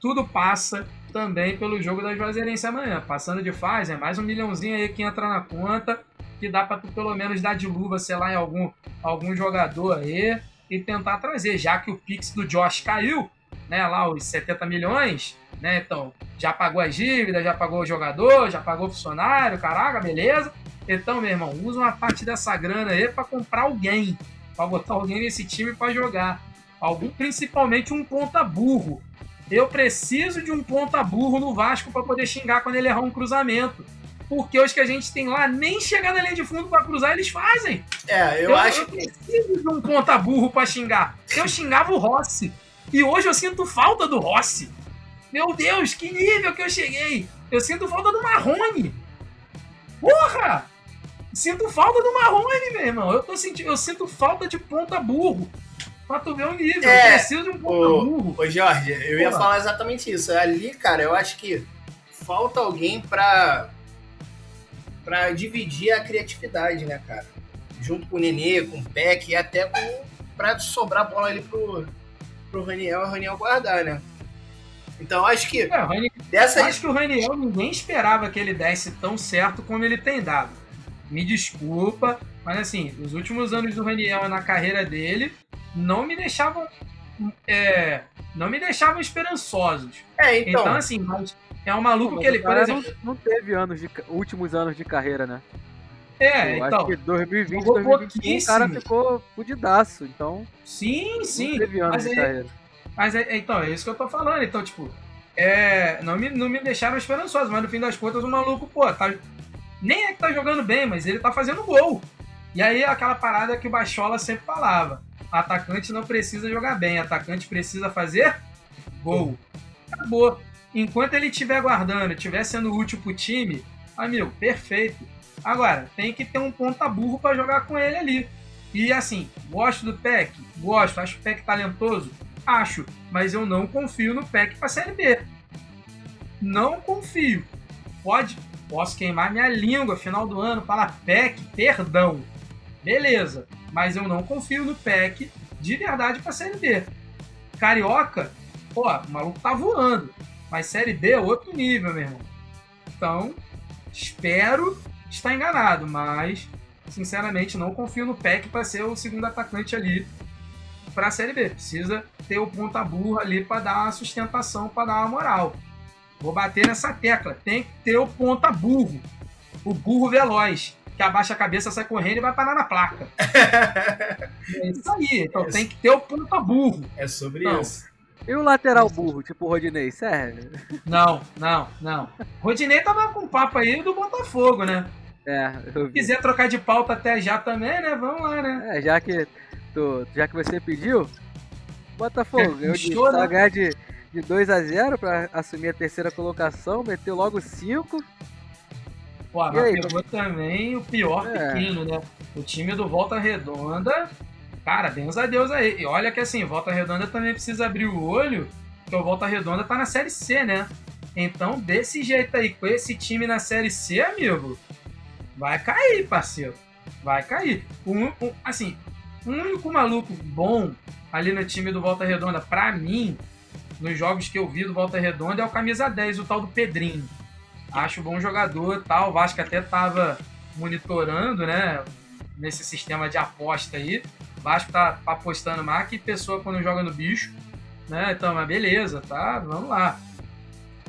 tudo passa também pelo jogo da Juazeirense amanhã. Passando de fase, é mais um milhãozinho aí que entra na conta, que dá para tu pelo menos dar de luva, sei lá, em algum, algum jogador aí e tentar trazer, já que o Pix do Josh caiu, né, lá os 70 milhões, né, então já pagou as dívidas, já pagou o jogador, já pagou o funcionário, caraca, beleza. Então, meu irmão, usa uma parte dessa grana aí para comprar alguém, para botar alguém nesse time para jogar. Algum, principalmente um ponta burro. Eu preciso de um ponta burro no Vasco para poder xingar quando ele errar um cruzamento. Porque os que a gente tem lá, nem chegar na linha de fundo para cruzar, eles fazem. É, eu, acho eu que. preciso de um ponta burro para xingar. Eu xingava o Rossi. E hoje eu sinto falta do Rossi. Meu Deus, que nível que eu cheguei. Eu sinto falta do Marrone. Porra! Sinto falta do Marrone, meu irmão. Eu, tô sentindo, eu sinto falta de ponta burro. Pra tu ver o nível. É, eu preciso de um Ô, burro. ô Jorge, eu ia Porra. falar exatamente isso. Ali, cara, eu acho que falta alguém pra, pra dividir a criatividade, né, cara? Junto com o Nenê, com o Peck e até com. pra sobrar bola ali pro, pro Raniel e o Raniel guardar, né? Então eu acho que É, Rani- dessa. Acho que o Raniel ninguém esperava que ele desse tão certo como ele tem dado. Me desculpa, mas assim, os últimos anos do Raniel na carreira dele não me deixavam. é, não me deixavam esperançosos. É, Então, então. assim, mas é um maluco Mas que ele, por exemplo. não, não teve anos de, últimos anos de carreira, né? É, Eu então. acho que 2020, jogou 2021 o cara ficou fudidaço. Então, Sim, sim. não teve anos mas de é- carreira. Mas é, então, é isso que eu tô falando. Então, tipo, é, não, me, não me deixaram esperançosos, mas no fim das contas o maluco, pô, tá, nem é que tá jogando bem, mas ele tá fazendo gol. E aí aquela parada que o Bachola sempre falava: atacante não precisa jogar bem, atacante precisa fazer gol. Acabou. Enquanto ele estiver guardando, estiver sendo útil pro time, amigo, perfeito. Agora, tem que ter um ponta burro pra jogar com ele ali. E assim, gosto do Peck? Gosto. Acho o Peck talentoso? Acho. Mas eu não confio no Peck pra Série B. Não confio. Pode, posso queimar minha língua final do ano, falar Peck, perdão. Beleza. Mas eu não confio no Peck de verdade pra Série B. Carioca, pô, o maluco tá voando. Mas Série B é outro nível, meu irmão. Então, espero estar enganado, mas sinceramente não confio no Peck para ser o segundo atacante ali para a Série B. Precisa ter o ponta burra ali para dar uma sustentação, para dar uma moral. Vou bater nessa tecla. Tem que ter o ponta burro. o burro veloz, que abaixa a cabeça, sai correndo e vai parar na placa. é isso aí. Então É tem que ter o ponta burro. É sobre Não. isso. E o lateral burro, tipo o Rodinei, serve? Não, não, não. Rodinei tava com papo aí do Botafogo, né? É, eu Se quiser trocar de pauta até já também, né? Vamos lá, né? É, já que, tu, já que você pediu, Botafogo, eu só né? ganhar de, de 2 a 0 pra assumir a terceira colocação, meteu logo 5. Pô, mas aí, pegou também o pior É. pequeno, né? O time do Volta Redonda, cara, benza a Deus aí. E olha que assim, Volta Redonda também precisa abrir o olho, porque o Volta Redonda tá na Série C, né? Então, desse jeito aí, com esse time na Série C, amigo, vai cair, parceiro. Vai cair. Um, um- assim, o único maluco bom ali no time do Volta Redonda, pra mim, nos jogos que eu vi do Volta Redonda, é o camisa 10, o tal do Pedrinho. Acho bom jogador tal. O Vasco até tava monitorando, né? Nesse sistema de aposta aí. O Vasco tá apostando mais que pessoa quando joga no bicho. Né? Então, mas beleza, tá? Vamos lá.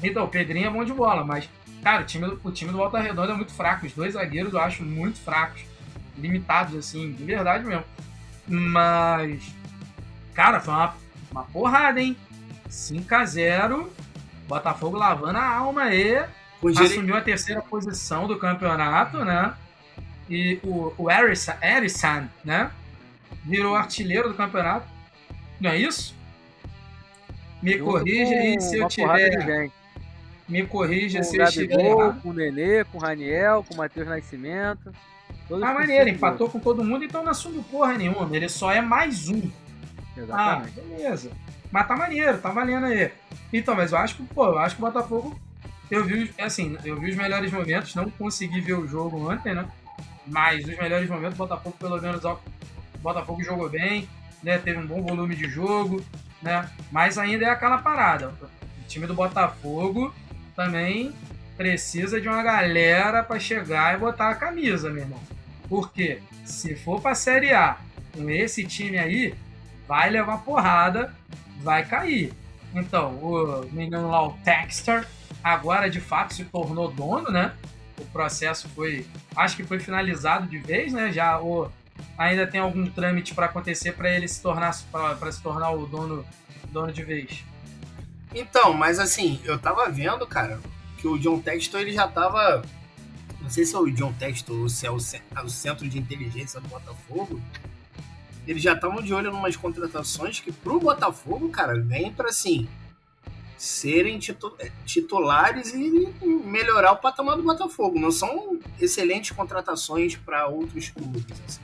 Então, o Pedrinho é bom de bola, mas, cara, o time, o time do Volta Redonda é muito fraco. Os dois zagueiros eu acho muito fracos. Limitados, assim, de verdade mesmo. Mas, cara, foi uma, uma porrada, hein? 5x0. Botafogo lavando a alma aí Direito, assumiu a terceira posição do campeonato, né? E o, o Erisson, Erisson, né? Virou artilheiro do campeonato. Não é isso? Me junto corrija aí se eu tiver. Me corrija Com se o eu estiver errado. com o Nenê, com o Raniel, com o Matheus Nascimento. Todos Ah, com maneiro, empatou com todo mundo, então não assumiu porra nenhuma. Ele só é mais um. Ah, Exatamente. beleza. Mas tá maneiro, tá valendo aí. Então, mas eu acho que, pô, eu acho que o Botafogo. Eu vi, assim, eu vi os melhores momentos, não consegui ver o jogo ontem, né? Mas os melhores momentos, Botafogo, pelo menos, o Botafogo jogou bem, né? Teve um bom volume de jogo, né? Mas ainda é aquela parada. O time do Botafogo também precisa de uma galera pra chegar e botar a camisa, meu irmão. Porque se for pra Série A com esse time aí, vai levar porrada, vai cair. Então, o menino lá, o Texter, agora de fato se tornou dono, né? O processo foi, acho que foi finalizado de vez, né? Já o, ainda tem algum trâmite para acontecer para ele se tornar para se tornar o dono dono de vez. Então, mas assim, eu tava vendo, cara, que o John Textor ele já tava. Não sei se é o John Textor ou se é o, ce- o Centro de Inteligência do Botafogo. Eles já estavam de olho em umas contratações que pro Botafogo, cara, vem pra assim. Serem titu- titulares e melhorar o patamar do Botafogo. Não são excelentes contratações para outros clubes. Assim.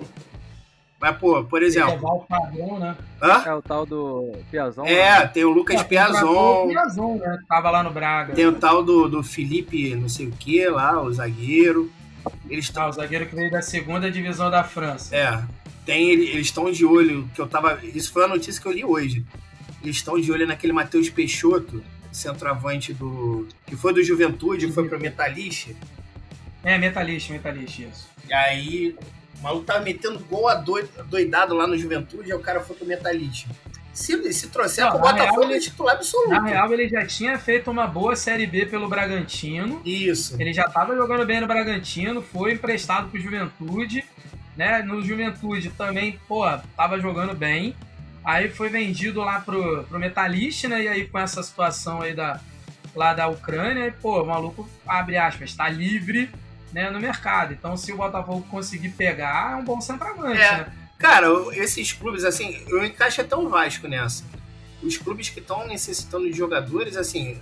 Mas, pô, por exemplo. Levar o padrão, né? Hã? É o tal do Piazon. É, né? tem o Lucas Contratou Piazon. o Piazon, né? Tava lá no Braga. Tem o tal do, do Felipe, não sei o que lá, o zagueiro. Eles Ah, estão. o zagueiro que veio da segunda divisão da França. É. Tem, ele- eles estão de olho, que eu tava. Isso foi a notícia que eu li hoje. Eles estão de olho naquele Matheus Peixoto, centroavante do. que foi do Juventude, foi pro Metalist. É, metalista, metalista, isso. E aí, o maluco tava metendo gol a doi- doidado lá no Juventude, aí o cara foi pro Metalist. Se, se trouxer pro Botafogo, ele é titular absoluto. Na real, ele já tinha feito uma boa Série B pelo Bragantino. Isso. Ele já estava jogando bem no Bragantino, foi emprestado pro Juventude, né? No Juventude também, pô, tava jogando bem. Aí foi vendido lá pro, pro Metalist, né? E aí com essa situação aí da, lá da Ucrânia, e, pô, o maluco, abre aspas, tá livre né, no mercado. Então, se o Botafogo conseguir pegar, é um bom centroavante, É. né? Cara, esses clubes, assim, eu encaixo até o Vasco nessa. Os clubes que estão necessitando de jogadores, assim.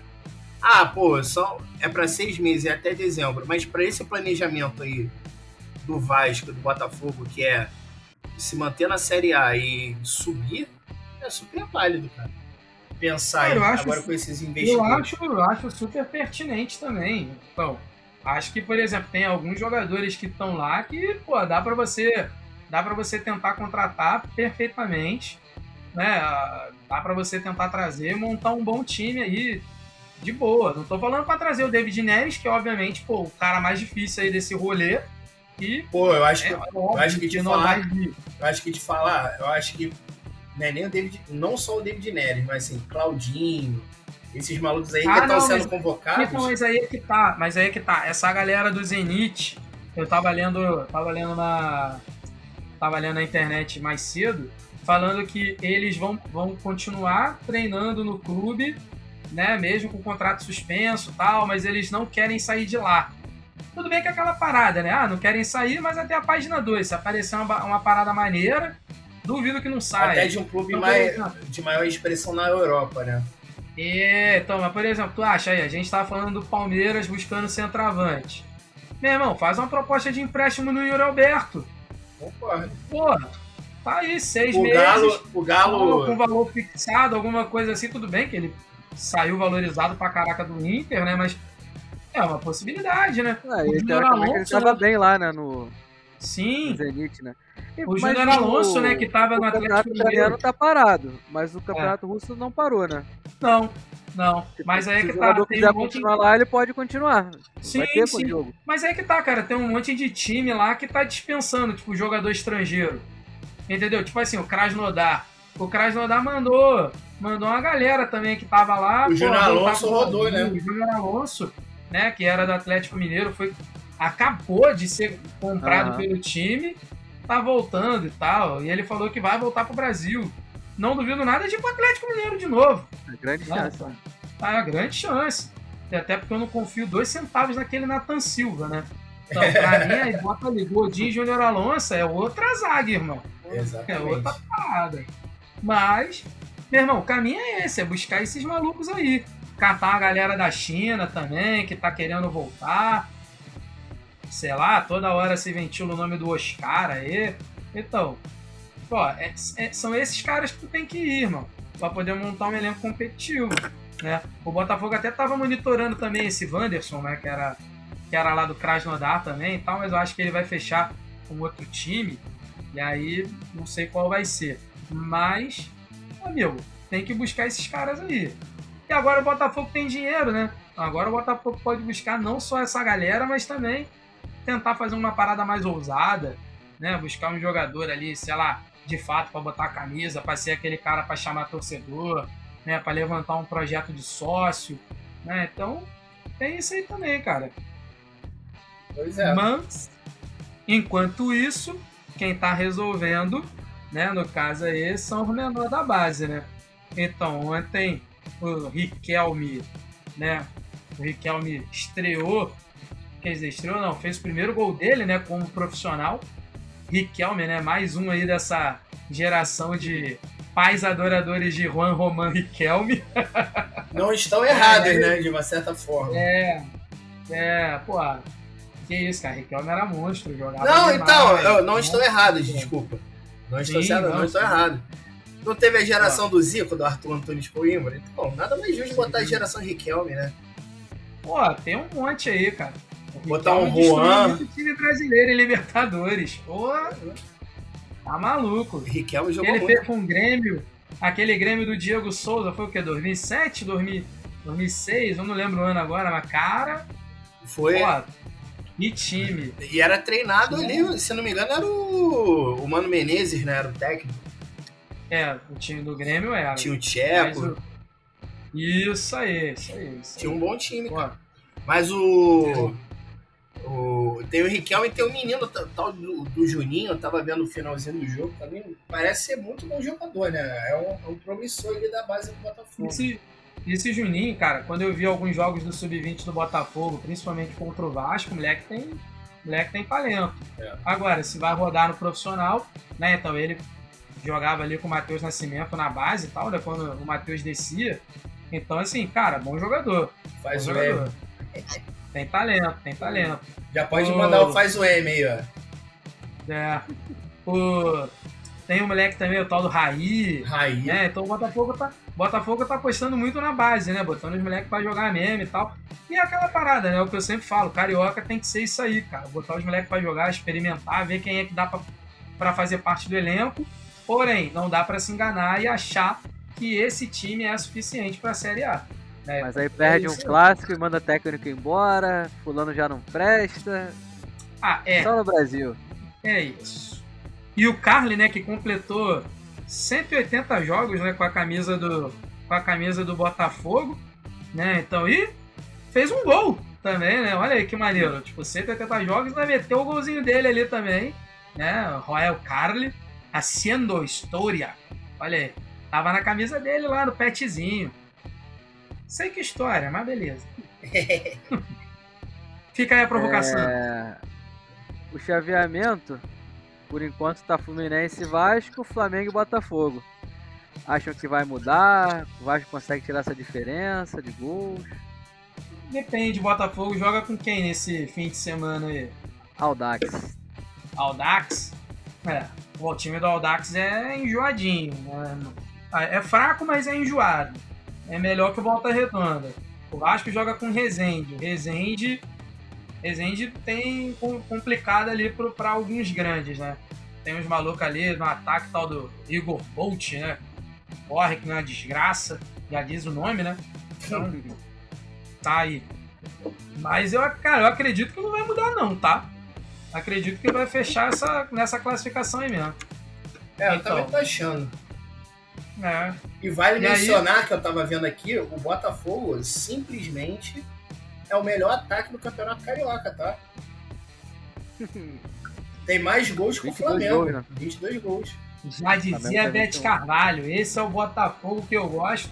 Ah, pô, só é para seis meses, é até dezembro. Mas para esse planejamento aí do Vasco, do Botafogo, que é se manter na Série A e subir, é super válido, cara. Pensar eu aí, acho agora com esses Eu investimentos. acho, eu acho super pertinente também. Então, acho que, por exemplo, tem alguns jogadores que estão lá que, pô, dá pra você, dá para você tentar contratar perfeitamente, né? Dá pra você tentar trazer, montar um bom time aí de boa. Não tô falando pra trazer o David Neres, que obviamente, pô, o cara mais difícil aí desse rolê. E Pô, eu acho é que óbvio acho que não falar-. Eu acho que te falar, eu acho que não é nem o David, não só o David Neres, mas assim, Claudinho, Esses malucos aí Ah, que estão sendo convocados. Então, mas aí é que tá, mas aí é que tá. Essa galera do Zenit, eu tava lendo, tava lendo na tava lendo na internet mais cedo, falando que eles vão, vão continuar treinando no clube, né, mesmo com o contrato suspenso, e tal, mas eles não querem sair de lá. Tudo bem que é aquela parada, né? Ah, não querem sair, mas até a página 2, se aparecer uma, uma parada maneira, duvido que não saia. Até de um clube Então, mais, de maior expressão na Europa, né? é, então, mas por exemplo, tu acha aí, a gente tava falando do Palmeiras buscando centroavante. Meu irmão, faz uma proposta de empréstimo no Yuri Alberto. Concordo. Porra, tá aí, seis O meses. Galo, o com Galo, valor fixado, alguma coisa assim, tudo bem que ele saiu valorizado pra caraca do Inter, né? Mas é uma possibilidade, né? Ah, O Júnior teoricamente ele Alonso, tava né? bem lá, né, no, no Sim, Zenit, né? E- o Júnior Alonso, né, que tava o no Atlético campeonato Mineiro. italiano tá parado, mas o campeonato russo não parou, né? Não, não. Mas aí é Se que o tá. jogador quiser um monte continuar lá, ele pode continuar. Sim, Vai ter sim. jogo. Mas aí que tá, cara. Tem um monte de time lá que tá dispensando, tipo, jogador estrangeiro. Entendeu? Tipo assim, o Krasnodar. O Krasnodar mandou. Mandou uma galera também que tava lá. O Júnior Alonso rodou, né? O Júnior Alonso, né, que era do Atlético Mineiro, foi. Acabou de ser comprado Aham. pelo time. Tá voltando e tal. E ele falou que vai voltar pro Brasil. Não duvido nada de ir pro Atlético Mineiro de novo. É grande Não, chance. pô. Tá uma grande chance. E até porque eu não confio dois centavos naquele Nathan Silva, né? Então, pra mim, aí bota ali Godinho e Júnior Alonso é outra zaga, irmão. É Exatamente. outra parada. Mas, meu irmão, o caminho é esse, é buscar esses malucos aí. Catar a galera da China também, que tá querendo voltar. Sei lá, toda hora se ventila o nome do Oscar aí. Então, pô, é- é- são esses caras que tu tem que ir, irmão. Pra poder montar um elenco competitivo. Né? O Botafogo até tava monitorando também esse Wanderson, né? Que era, que era lá do Krasnodar também e tal, mas eu acho que ele vai fechar com outro time. E aí, não sei qual vai ser. Mas, amigo, tem que buscar esses caras aí. E agora o Botafogo tem dinheiro, né? Agora o Botafogo pode buscar não só essa galera, mas também tentar fazer uma parada mais ousada, né? Buscar um jogador ali, sei lá, de fato, para botar a camisa, para ser aquele cara para chamar torcedor, né? Para levantar um projeto de sócio, né? Então, tem isso aí também, cara. Pois é. Mas, enquanto isso, quem tá resolvendo, né, no caso aí, são os menores da base, né? Então, ontem o Riquelme, né, o Riquelme estreou, quer dizer, estreou não, fez o primeiro gol dele, né, como profissional. Riquelme, né, mais um aí dessa geração de pais adoradores de Juan Román Riquelme. Não estão errados, né? De uma certa forma. É, é, pô, que isso, cara, Riquelme era monstro, jogava Não, demais, então, eu, não né? estão errados, desculpa. Não estou, Sim, certo, não, não estou errado. Não teve a geração do Zico, do Arthur Antunes Coimbra? Então, nada mais justo botar a geração Riquelme, né? Pô, tem um monte aí, cara. Botar um Juan. muito time brasileiro em Libertadores. Pô, tá maluco. Riquelme jogou Ele muito. fez com o Grêmio, aquele Grêmio do Diego Souza, foi o quê? 2007, 2000, 2006? Eu não lembro o ano agora, mas cara, Foi. pô, que time. E era treinado ali, se não me engano, era o, o Mano Menezes, né? Era o técnico. É, o time do Grêmio era. Tinha o Tcheco, o- Isso aí, isso aí. Isso tinha aí. um bom time. Pô, Mas o. o tem o Riquelme e tem o menino ta- tal do, do Juninho, eu tava vendo o finalzinho do jogo também. Parece ser muito bom jogador, né? É um, é um promissor ali da base do Botafogo. Esse, esse Juninho, cara, quando eu vi alguns jogos do Sub-20 do Botafogo, principalmente contra o Vasco, o moleque tem, o moleque tem talento. É. Agora, se vai rodar no profissional, né? Então ele jogava ali com o Matheus Nascimento na base e tal, né? Quando o Matheus descia. Então, assim, cara, bom jogador. Faz bom o jogador. M. Tem talento, tem talento. Já pode Ô. mandar o faz o M aí, ó. É. O, tem o moleque também, o tal do Raí. Raí. né? Então o Botafogo tá, Botafogo tá apostando muito na base, né? Botando os moleques pra jogar mesmo e tal. E é aquela parada, né? O que eu sempre falo, carioca tem que ser isso aí, cara. Botar os moleques pra jogar, experimentar, ver quem é que dá pra, pra fazer parte do elenco. Porém, não dá pra se enganar e achar que esse time é suficiente pra Série A. né? Mas aí perde É um clássico e manda técnico embora, fulano já não presta. Ah, é. Só no Brasil. É isso. E o Carly, né, que completou 180 jogos, né, com a camisa do com a camisa do Botafogo, né? Então, e fez um gol também, né? Olha aí que maneiro. Tipo, 180 jogos, vai meter o golzinho dele ali também, né? Royal Carly, haciendo história. Olha aí. Tava na camisa dele lá, no petzinho. Sei que história, mas beleza. Fica aí a provocação. É, O chaveamento, por enquanto, tá Fluminense, Vasco, Flamengo e Botafogo. Acham que vai mudar? O Vasco consegue tirar essa diferença de gols? Depende, Botafogo joga com quem nesse fim de semana aí? Audax. Audax? É, o time do Audax é enjoadinho. Né? É fraco, mas é enjoado. É melhor que o Volta Redonda. O Vasco joga com Resende. Resende, Resende tem com- complicado ali para alguns grandes, né? Tem uns malucos ali no ataque tal do Igor Bolt, né? Corre que não é uma desgraça, já diz o nome, né? Então, tá aí. Mas eu, cara, eu acredito que não vai mudar não, tá? Acredito que vai fechar essa, nessa classificação aí mesmo. É, eu Então. também tô achando. É. E vale E aí- mencionar que eu tava vendo aqui, o Botafogo simplesmente é o melhor ataque do Campeonato Carioca, tá? Tem mais gols que o 22 Flamengo. gols, né? 22 gols. Já dizia Flamengo Bete. Carvalho, esse é o Botafogo que eu gosto,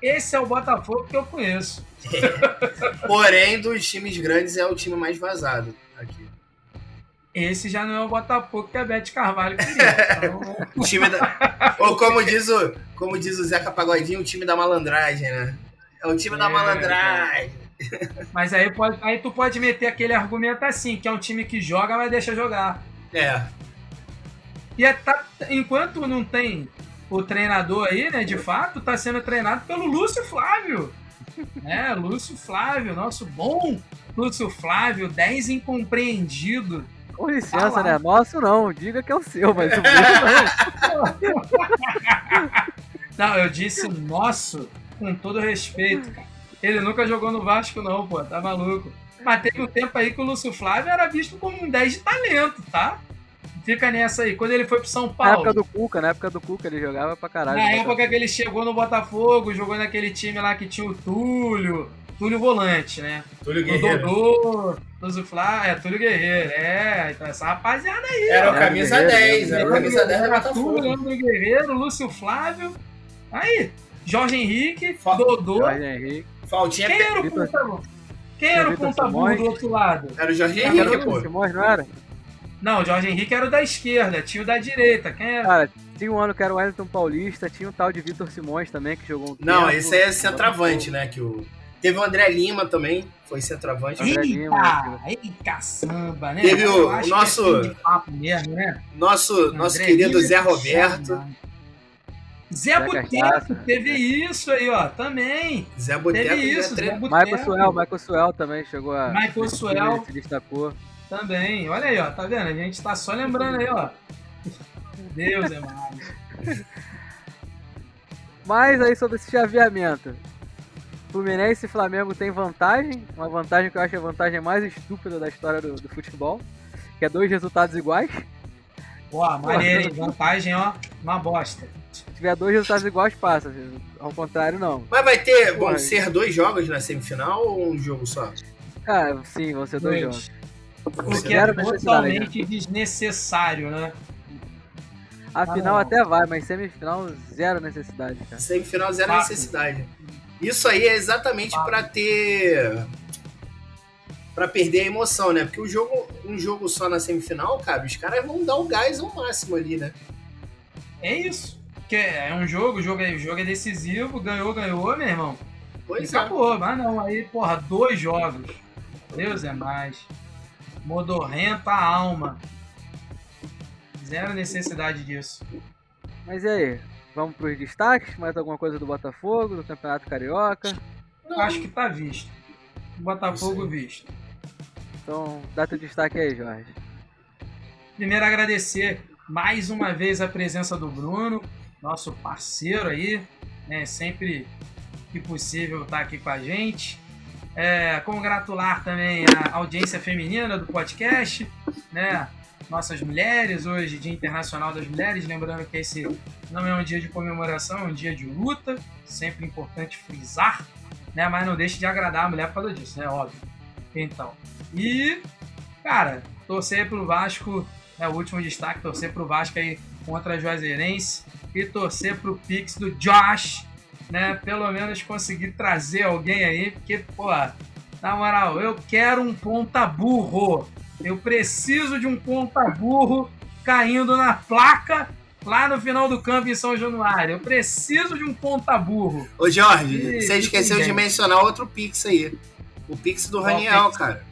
esse é o Botafogo que eu conheço. Porém, dos times grandes é o time mais vazado. Esse já não é o Botafogo que a Bete Carvalho queria. Então, O time da. Ou como diz o, como diz o Zeca Pagodinho, o time da malandragem, né? É o time da É, malandragem. mas aí, pode, aí tu pode meter aquele argumento assim, que é um time que joga, mas deixa jogar. É. E é, tá- enquanto não tem o treinador aí, né, de fato, tá sendo treinado pelo Lúcio Flávio. né? Lúcio Flávio, nosso bom Lúcio Flávio, 10 incompreendido. Com licença, lá. né? Nosso não, diga que é o seu, mas o meu não. Não, eu disse nosso com todo respeito, cara. Ele nunca jogou no Vasco, não, pô, tá maluco. Mas teve um tempo aí que o Lúcio Flávio era visto como um 10 de talento, tá? Fica nessa aí. Quando ele foi pro São Na Paulo, época do Cuca, na época do Cuca ele jogava pra caralho. na época que ele chegou no Botafogo, jogou naquele time lá que tinha o Túlio, Túlio Volante, né? Túlio O Guerreiro. Dodô, Lúcio Flávio, é, Túlio Guerreiro, é, então essa rapaziada aí, Era o Era camisa Guerreiro, 10, era o camisa 10 do Era. Túlio, Leandro Guerreiro, Lúcio Flávio, aí, Jorge Henrique, Fa- Dodô, Jorge Henrique. Faltinha quem era o Vitor- ponta Quem era o ponta do outro lado? Era o Jorge Era Henrique, o pô. Simões, não era? Não, o Jorge Henrique era o da esquerda, tinha o da direita, quem era? Cara, tinha um ano que era o Wellington Paulista, tinha um tal de Vitor Simões também, que jogou um Não, tempo. esse aí é centroavante, né? Que o... Teve o André Lima também, foi centroavante. André Lima, Eita, eita samba, né? Teve o- o nosso- que é fim de papo mesmo, né? Nosso, nosso querido Lima Zé é Roberto. chama. Zé Zé Boteco, teve isso aí, ó, também. Zé Boteco Teve isso, Zé Michael Boteco. Suel, Michael Suel também chegou a. Michael Suel. Se destacou. Também. Olha aí, ó, tá vendo? A gente tá só lembrando aí, ó. Meu Deus, é mais. Mas aí sobre esse chaveamento. Fluminense e Flamengo tem vantagem, uma vantagem que eu acho a vantagem mais estúpida da história do, do futebol, que é dois resultados iguais. Ó, maneiro, hein? Vantagem, ó, uma bosta. Se tiver dois resultados iguais, passa. Ao contrário, não. Mas vai ter, vão Porra. ser dois jogos na semifinal ou um jogo só? Ah, sim, vão ser dois Dois. jogos. O que é totalmente desnecessário, né? A Ah, final até vai, mas semifinal, zero necessidade, cara. Semifinal zero Fato. necessidade. Isso aí é exatamente pra ter. Pra perder a emoção, né? Porque o jogo, um jogo só na semifinal, cara, os caras vão dar o gás ao máximo ali, né? É isso. Porque é um jogo, o jogo é, o jogo é decisivo, ganhou, ganhou, meu irmão. E Pois é. acabou. Mas não, aí, porra, dois jogos. Deus é mais. Modorrenta a alma. Zero necessidade disso. Mas e aí? Vamos pros destaques? Mais alguma coisa do Botafogo, do Campeonato Carioca? Acho que tá visto. Botafogo visto. Então, dá teu destaque aí, Jorge. Primeiro agradecer mais uma vez a presença do Bruno, nosso parceiro aí, né? Sempre que possível tá aqui com a gente. É, congratular também a audiência feminina do podcast, né? Nossas mulheres, hoje, Dia Internacional das Mulheres, lembrando que esse não é um dia de comemoração, é um dia de luta, sempre importante frisar, né? Mas não deixe de agradar a mulher por causa disso, né? Óbvio. Então. E, cara, torcer pro Vasco, é o último destaque, torcer pro Vasco aí contra a Juazeirense e torcer pro Pix do Josh, né? Pelo menos conseguir trazer alguém aí, porque, pô, na moral, eu quero um ponta burro. Eu preciso de um ponta burro caindo na placa lá no final do campo em São Januário. Eu preciso de um ponta burro. Ô, Jorge, E- você esqueceu de mencionar outro Pix aí. O Pix do Raniel, cara.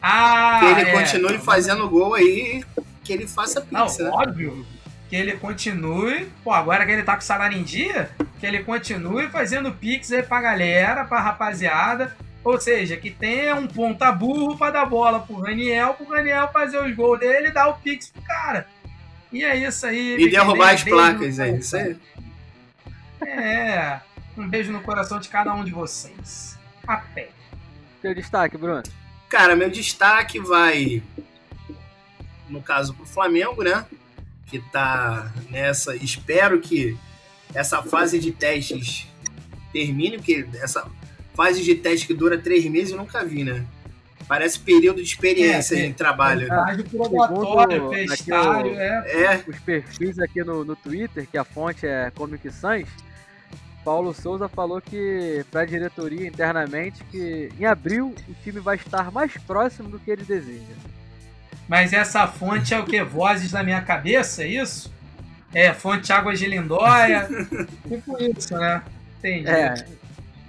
Ah, Que ele é. continue fazendo gol aí, que ele faça Não, Pix, né? óbvio. Que ele continue. Pô, agora que ele tá com salário em dia, que ele continue fazendo pix aí pra galera, pra rapaziada. Ou seja, que tenha um ponta burro pra dar bola pro Raniel, pro Raniel fazer os gols dele e dar o pix pro cara. E é isso aí. E derrubar as placas aí, isso aí. É. Um beijo no coração de cada um de vocês. Até. Teu destaque, Bruno. Cara, meu destaque vai, no caso, pro Flamengo, né? Que tá nessa. Espero que essa fase de testes termine, porque essa fase de teste que dura três meses eu nunca vi, né? Parece período de experiência É, em trabalho. Estágio probatório, Segundo fez aqui estágio, o- é. É, Os perfis aqui no, no Twitter, que a fonte é Comic Sans, Paulo Souza falou que para a diretoria internamente que em abril o time vai estar mais próximo do que ele deseja. Mas essa fonte é o que? Vozes na minha cabeça, é isso? É, fonte Águas de Lindóia. tipo isso, né? Entendi. É,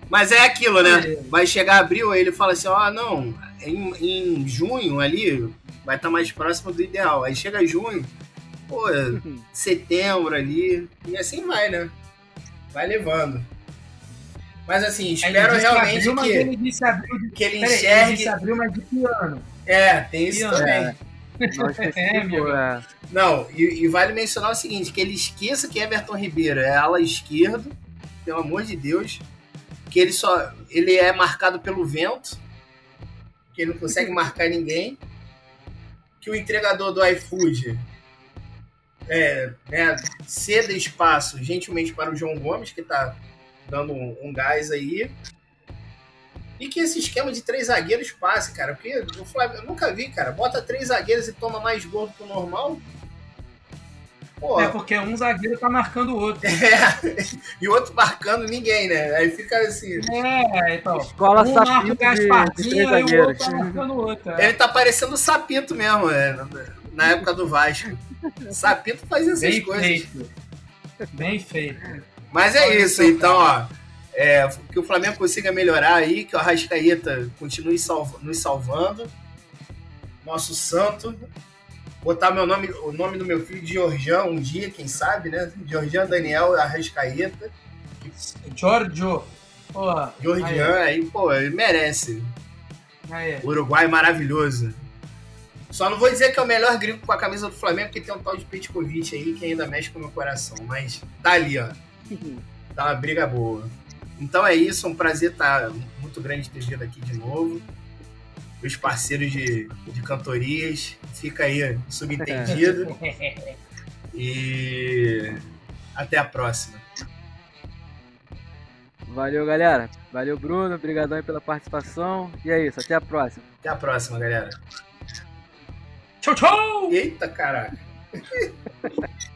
mas é aquilo, né? Vai chegar abril, aí ele fala assim: ó, não, em, em junho ali vai estar mais próximo do ideal. Aí chega junho, pô, setembro ali, e assim vai, né? Vai levando. Mas assim, espero ele realmente abril, mas que, ele disse abril de... que ele Peraí, ele enxergue. disse abril, mas de que ano? É, tem isso Que também. específico, amigo. é, Não, e, e vale mencionar o seguinte: que ele esqueça que Everton Ribeiro é ala esquerdo, pelo amor de Deus. Que ele só. Ele é marcado pelo vento. Que ele não consegue marcar ninguém. Que o entregador do iFood é, né, ceda espaço gentilmente para o João Gomes, que tá dando um, um gás aí. E que esse esquema de três zagueiros passe, cara. Porque o Flamengo, eu nunca vi, cara. Bota três zagueiros e toma mais gol do que o normal. Pô, É porque um zagueiro tá marcando o outro. é. E o outro marcando ninguém, né? Aí fica assim. É, então. escola um marca o sapinto Gasparzinho e o outro tá marcando o outro. é. Ele tá parecendo o Sapito mesmo, é, na época do Vasco. Sapito fazia essas Bem coisas. feito. Bem feito. Mas é isso, então, ó. é, que o Flamengo consiga melhorar aí, que o Arrascaeta continue salva- nos salvando. Nosso santo. Botar meu nome, o nome do meu filho de Georgian um dia, quem sabe, né? Georgian Daniel Arrascaeta. Giorgio. Porra. Georgian aí, pô, ele merece. Aí, aí. Uruguai maravilhoso. Só não vou dizer que é o melhor gringo com a camisa do Flamengo, porque tem um tal de Petkovic aí que ainda mexe com o meu coração. Mas tá ali, ó. Tá uma briga boa. Então é isso, um prazer estar muito grande ter vindo aqui de novo. Meus parceiros de, de cantorias, fica aí subentendido. e até a próxima. Valeu, galera. Valeu, Bruno. Obrigadão aí pela participação. E é isso, até a próxima. Até a próxima, galera. Tchau, tchau! Eita, caraca.